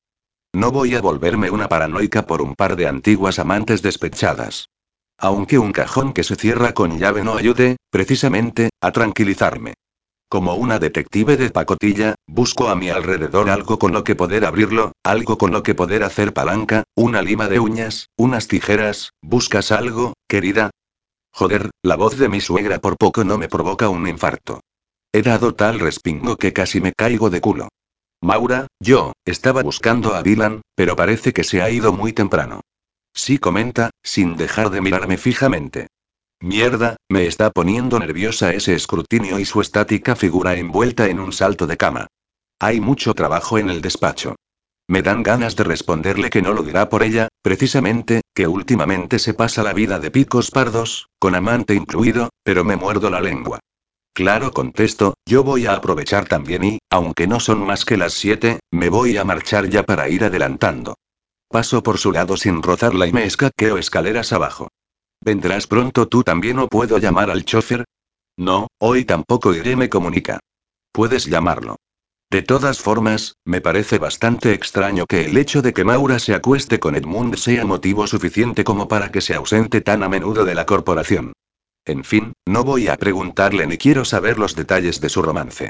No voy a volverme una paranoica por un par de antiguas amantes despechadas. Aunque un cajón que se cierra con llave no ayude, precisamente, a tranquilizarme. Como una detective de pacotilla, busco a mi alrededor algo con lo que poder abrirlo, algo con lo que poder hacer palanca, una lima de uñas, unas tijeras, ¿buscas algo, querida? Joder, la voz de mi suegra por poco no me provoca un infarto. He dado tal respingo que casi me caigo de culo. Maura, yo, estaba buscando a Dylan, pero parece que se ha ido muy temprano. Sí comenta, sin dejar de mirarme fijamente. Mierda, me está poniendo nerviosa ese escrutinio y su estática figura envuelta en un salto de cama. Hay mucho trabajo en el despacho. Me dan ganas de responderle que no lo dirá por ella, precisamente, que últimamente se pasa la vida de picos pardos, con amante incluido, pero me muerdo la lengua. Claro, contesto, yo voy a aprovechar también y, aunque no son más que las siete, me voy a marchar ya para ir adelantando. Paso por su lado sin rozarla y me escaqueo escaleras abajo. ¿Vendrás pronto tú también o puedo llamar al chofer? No, hoy tampoco iré, me comunica. Puedes llamarlo. De todas formas, me parece bastante extraño que el hecho de que Maura se acueste con Edmund sea motivo suficiente como para que se ausente tan a menudo de la corporación. En fin, no voy a preguntarle ni quiero saber los detalles de su romance.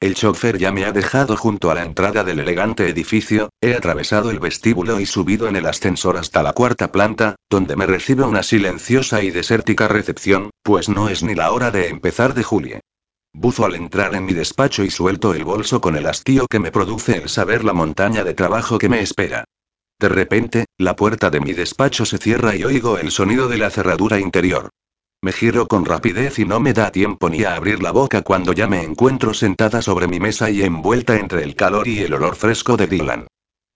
El chofer ya me ha dejado junto a la entrada del elegante edificio, he atravesado el vestíbulo y subido en el ascensor hasta la cuarta planta, donde me recibe una silenciosa y desértica recepción, pues no es ni la hora de empezar de Julie. Buzo al entrar en mi despacho y suelto el bolso con el hastío que me produce el saber la montaña de trabajo que me espera. De repente, la puerta de mi despacho se cierra y oigo el sonido de la cerradura interior. Me giro con rapidez y no me da tiempo ni a abrir la boca cuando ya me encuentro sentada sobre mi mesa y envuelta entre el calor y el olor fresco de Dylan.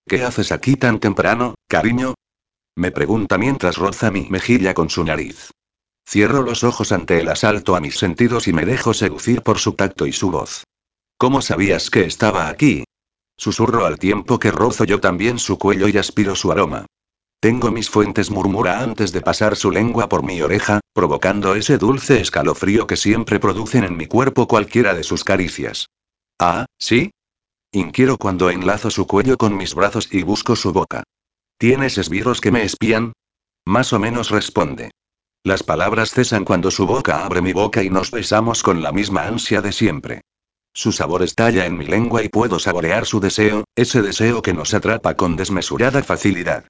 ¿Qué haces aquí tan temprano, cariño? Me pregunta mientras roza mi mejilla con su nariz. Cierro los ojos ante el asalto a mis sentidos y me dejo seducir por su tacto y su voz. ¿Cómo sabías que estaba aquí? Susurro al tiempo que rozo yo también su cuello y aspiro su aroma. Tengo mis fuentes, murmura antes de pasar su lengua por mi oreja, provocando ese dulce escalofrío que siempre producen en mi cuerpo cualquiera de sus caricias. Ah, ¿sí? Inquiero cuando enlazo su cuello con mis brazos y busco su boca. ¿Tienes esbirros que me espían? Más o menos responde. Las palabras cesan cuando su boca abre mi boca y nos besamos con la misma ansia de siempre. Su sabor estalla en mi lengua y puedo saborear su deseo, ese deseo que nos atrapa con desmesurada facilidad.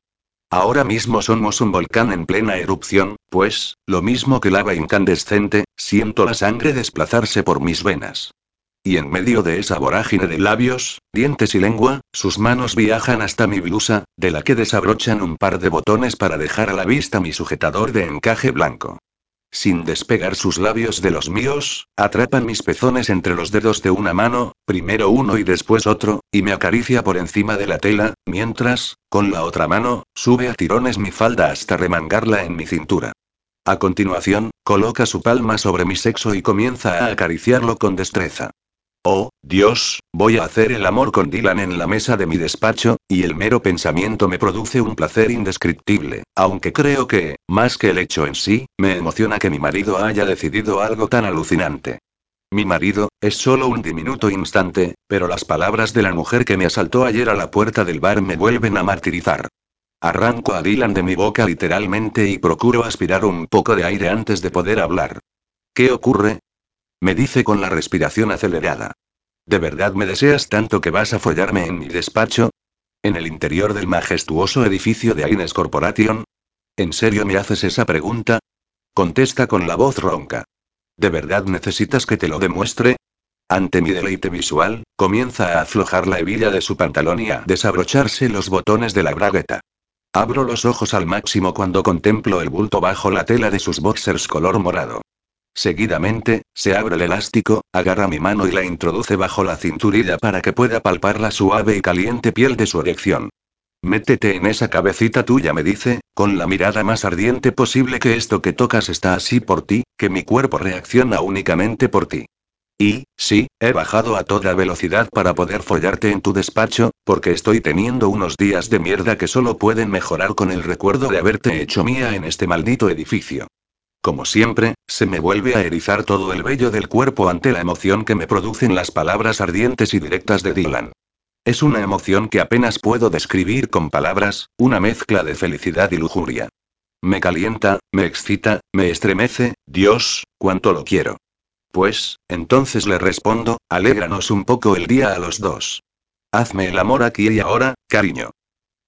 Ahora mismo somos un volcán en plena erupción, pues, lo mismo que lava incandescente, siento la sangre desplazarse por mis venas. Y en medio de esa vorágine de labios, dientes y lengua, sus manos viajan hasta mi blusa, de la que desabrochan un par de botones para dejar a la vista mi sujetador de encaje blanco. Sin despegar sus labios de los míos, atrapan mis pezones entre los dedos de una mano, primero uno y después otro, y me acaricia por encima de la tela, mientras, con la otra mano, sube a tirones mi falda hasta remangarla en mi cintura. A continuación, coloca su palma sobre mi sexo y comienza a acariciarlo con destreza. Oh, Dios, voy a hacer el amor con Dylan en la mesa de mi despacho, y el mero pensamiento me produce un placer indescriptible, aunque creo que, más que el hecho en sí, me emociona que mi marido haya decidido algo tan alucinante. Mi marido, es solo un diminuto instante, pero las palabras de la mujer que me asaltó ayer a la puerta del bar me vuelven a martirizar. Arranco a Dylan de mi boca literalmente y procuro aspirar un poco de aire antes de poder hablar. ¿Qué ocurre? Me dice con la respiración acelerada. ¿De verdad me deseas tanto que vas a follarme en mi despacho? ¿En el interior del majestuoso edificio de Aines Corporation? ¿En serio me haces esa pregunta? Contesta con la voz ronca. ¿De verdad necesitas que te lo demuestre? Ante mi deleite visual, comienza a aflojar la hebilla de su pantalón y a desabrocharse los botones de la bragueta. Abro los ojos al máximo cuando contemplo el bulto bajo la tela de sus boxers color morado. Seguidamente, se abre el elástico, agarra mi mano y la introduce bajo la cinturilla para que pueda palpar la suave y caliente piel de su erección. Métete en esa cabecita tuya, me dice, con la mirada más ardiente posible que esto que tocas está así por ti, que mi cuerpo reacciona únicamente por ti. Y, sí, he bajado a toda velocidad para poder follarte en tu despacho, porque estoy teniendo unos días de mierda que solo pueden mejorar con el recuerdo de haberte hecho mía en este maldito edificio. Como siempre, se me vuelve a erizar todo el vello del cuerpo ante la emoción que me producen las palabras ardientes y directas de Dylan. Es una emoción que apenas puedo describir con palabras, una mezcla de felicidad y lujuria. Me calienta, me excita, me estremece, Dios, cuánto lo quiero. Pues, entonces le respondo, alégranos un poco el día a los dos. Hazme el amor aquí y ahora, cariño.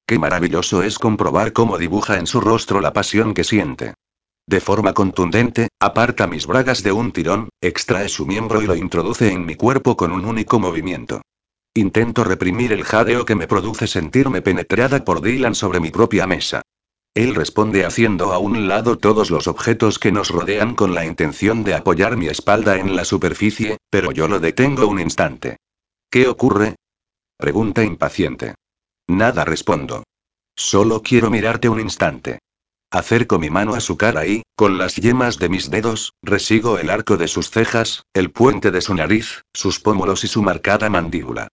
Qué maravilloso es comprobar cómo dibuja en su rostro la pasión que siente. De forma contundente, aparta mis bragas de un tirón, extrae su miembro y lo introduce en mi cuerpo con un único movimiento. Intento reprimir el jadeo que me produce sentirme penetrada por Dylan sobre mi propia mesa. Él responde haciendo a un lado todos los objetos que nos rodean con la intención de apoyar mi espalda en la superficie, pero yo lo detengo un instante. ¿Qué ocurre? Pregunta impaciente. Nada respondo. Solo quiero mirarte un instante. Acerco mi mano a su cara y, con las yemas de mis dedos, resigo el arco de sus cejas, el puente de su nariz, sus pómulos y su marcada mandíbula.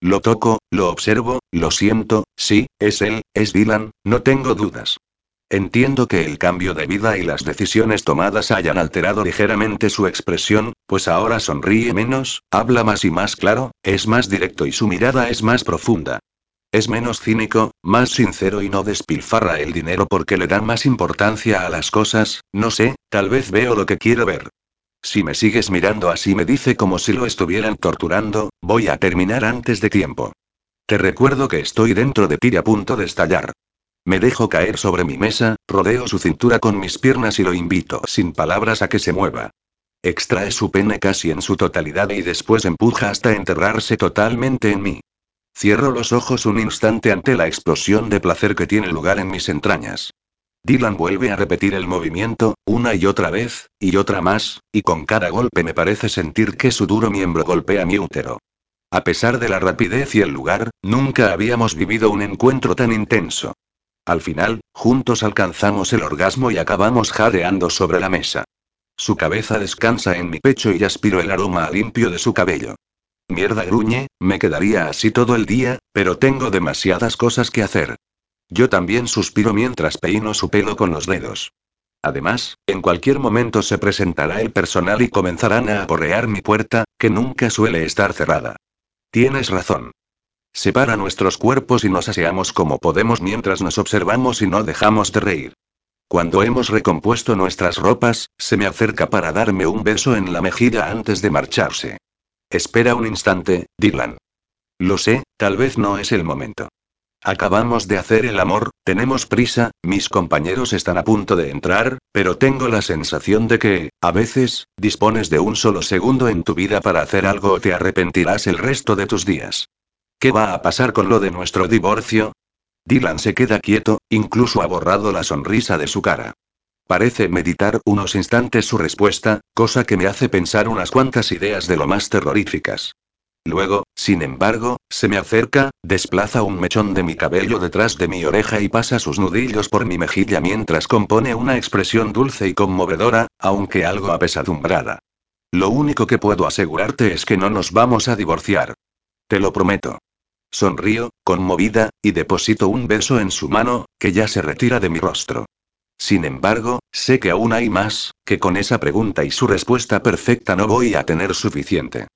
Lo toco, lo observo, lo siento, sí, es él, es Dylan, no tengo dudas. Entiendo que el cambio de vida y las decisiones tomadas hayan alterado ligeramente su expresión, pues ahora sonríe menos, habla más y más claro, es más directo y su mirada es más profunda. Es menos cínico, más sincero y no despilfarra el dinero porque le da más importancia a las cosas, no sé, tal vez veo lo que quiero ver. Si me sigues mirando así me dice como si lo estuvieran torturando, voy a terminar antes de tiempo. Te recuerdo que estoy dentro de ti a punto de estallar. Me dejo caer sobre mi mesa, rodeo su cintura con mis piernas y lo invito sin palabras a que se mueva. Extrae su pene casi en su totalidad y después empuja hasta enterrarse totalmente en mí. Cierro los ojos un instante ante la explosión de placer que tiene lugar en mis entrañas. Dylan vuelve a repetir el movimiento, una y otra vez, y otra más, y con cada golpe me parece sentir que su duro miembro golpea mi útero. A pesar de la rapidez y el lugar, nunca habíamos vivido un encuentro tan intenso. Al final, juntos alcanzamos el orgasmo y acabamos jadeando sobre la mesa. Su cabeza descansa en mi pecho y aspiro el aroma limpio de su cabello. Mierda gruñe, me quedaría así todo el día, pero tengo demasiadas cosas que hacer. Yo también suspiro mientras peino su pelo con los dedos. Además, en cualquier momento se presentará el personal y comenzarán a aporrear mi puerta, que nunca suele estar cerrada. Tienes razón. Separa nuestros cuerpos y nos aseamos como podemos mientras nos observamos y no dejamos de reír. Cuando hemos recompuesto nuestras ropas, se me acerca para darme un beso en la mejilla antes de marcharse. Espera un instante, Dylan. Lo sé, tal vez no es el momento. Acabamos de hacer el amor, tenemos prisa, mis compañeros están a punto de entrar, pero tengo la sensación de que, a veces, dispones de un solo segundo en tu vida para hacer algo o te arrepentirás el resto de tus días. ¿Qué va a pasar con lo de nuestro divorcio? Dylan se queda quieto, incluso ha borrado la sonrisa de su cara. Parece meditar unos instantes su respuesta, cosa que me hace pensar unas cuantas ideas de lo más terroríficas. Luego, sin embargo, se me acerca, desplaza un mechón de mi cabello detrás de mi oreja y pasa sus nudillos por mi mejilla mientras compone una expresión dulce y conmovedora, aunque algo apesadumbrada. Lo único que puedo asegurarte es que no nos vamos a divorciar. Te lo prometo. Sonrío, conmovida, y deposito un beso en su mano, que ya se retira de mi rostro. Sin embargo, sé que aún hay más, que con esa pregunta y su respuesta perfecta no voy a tener suficiente.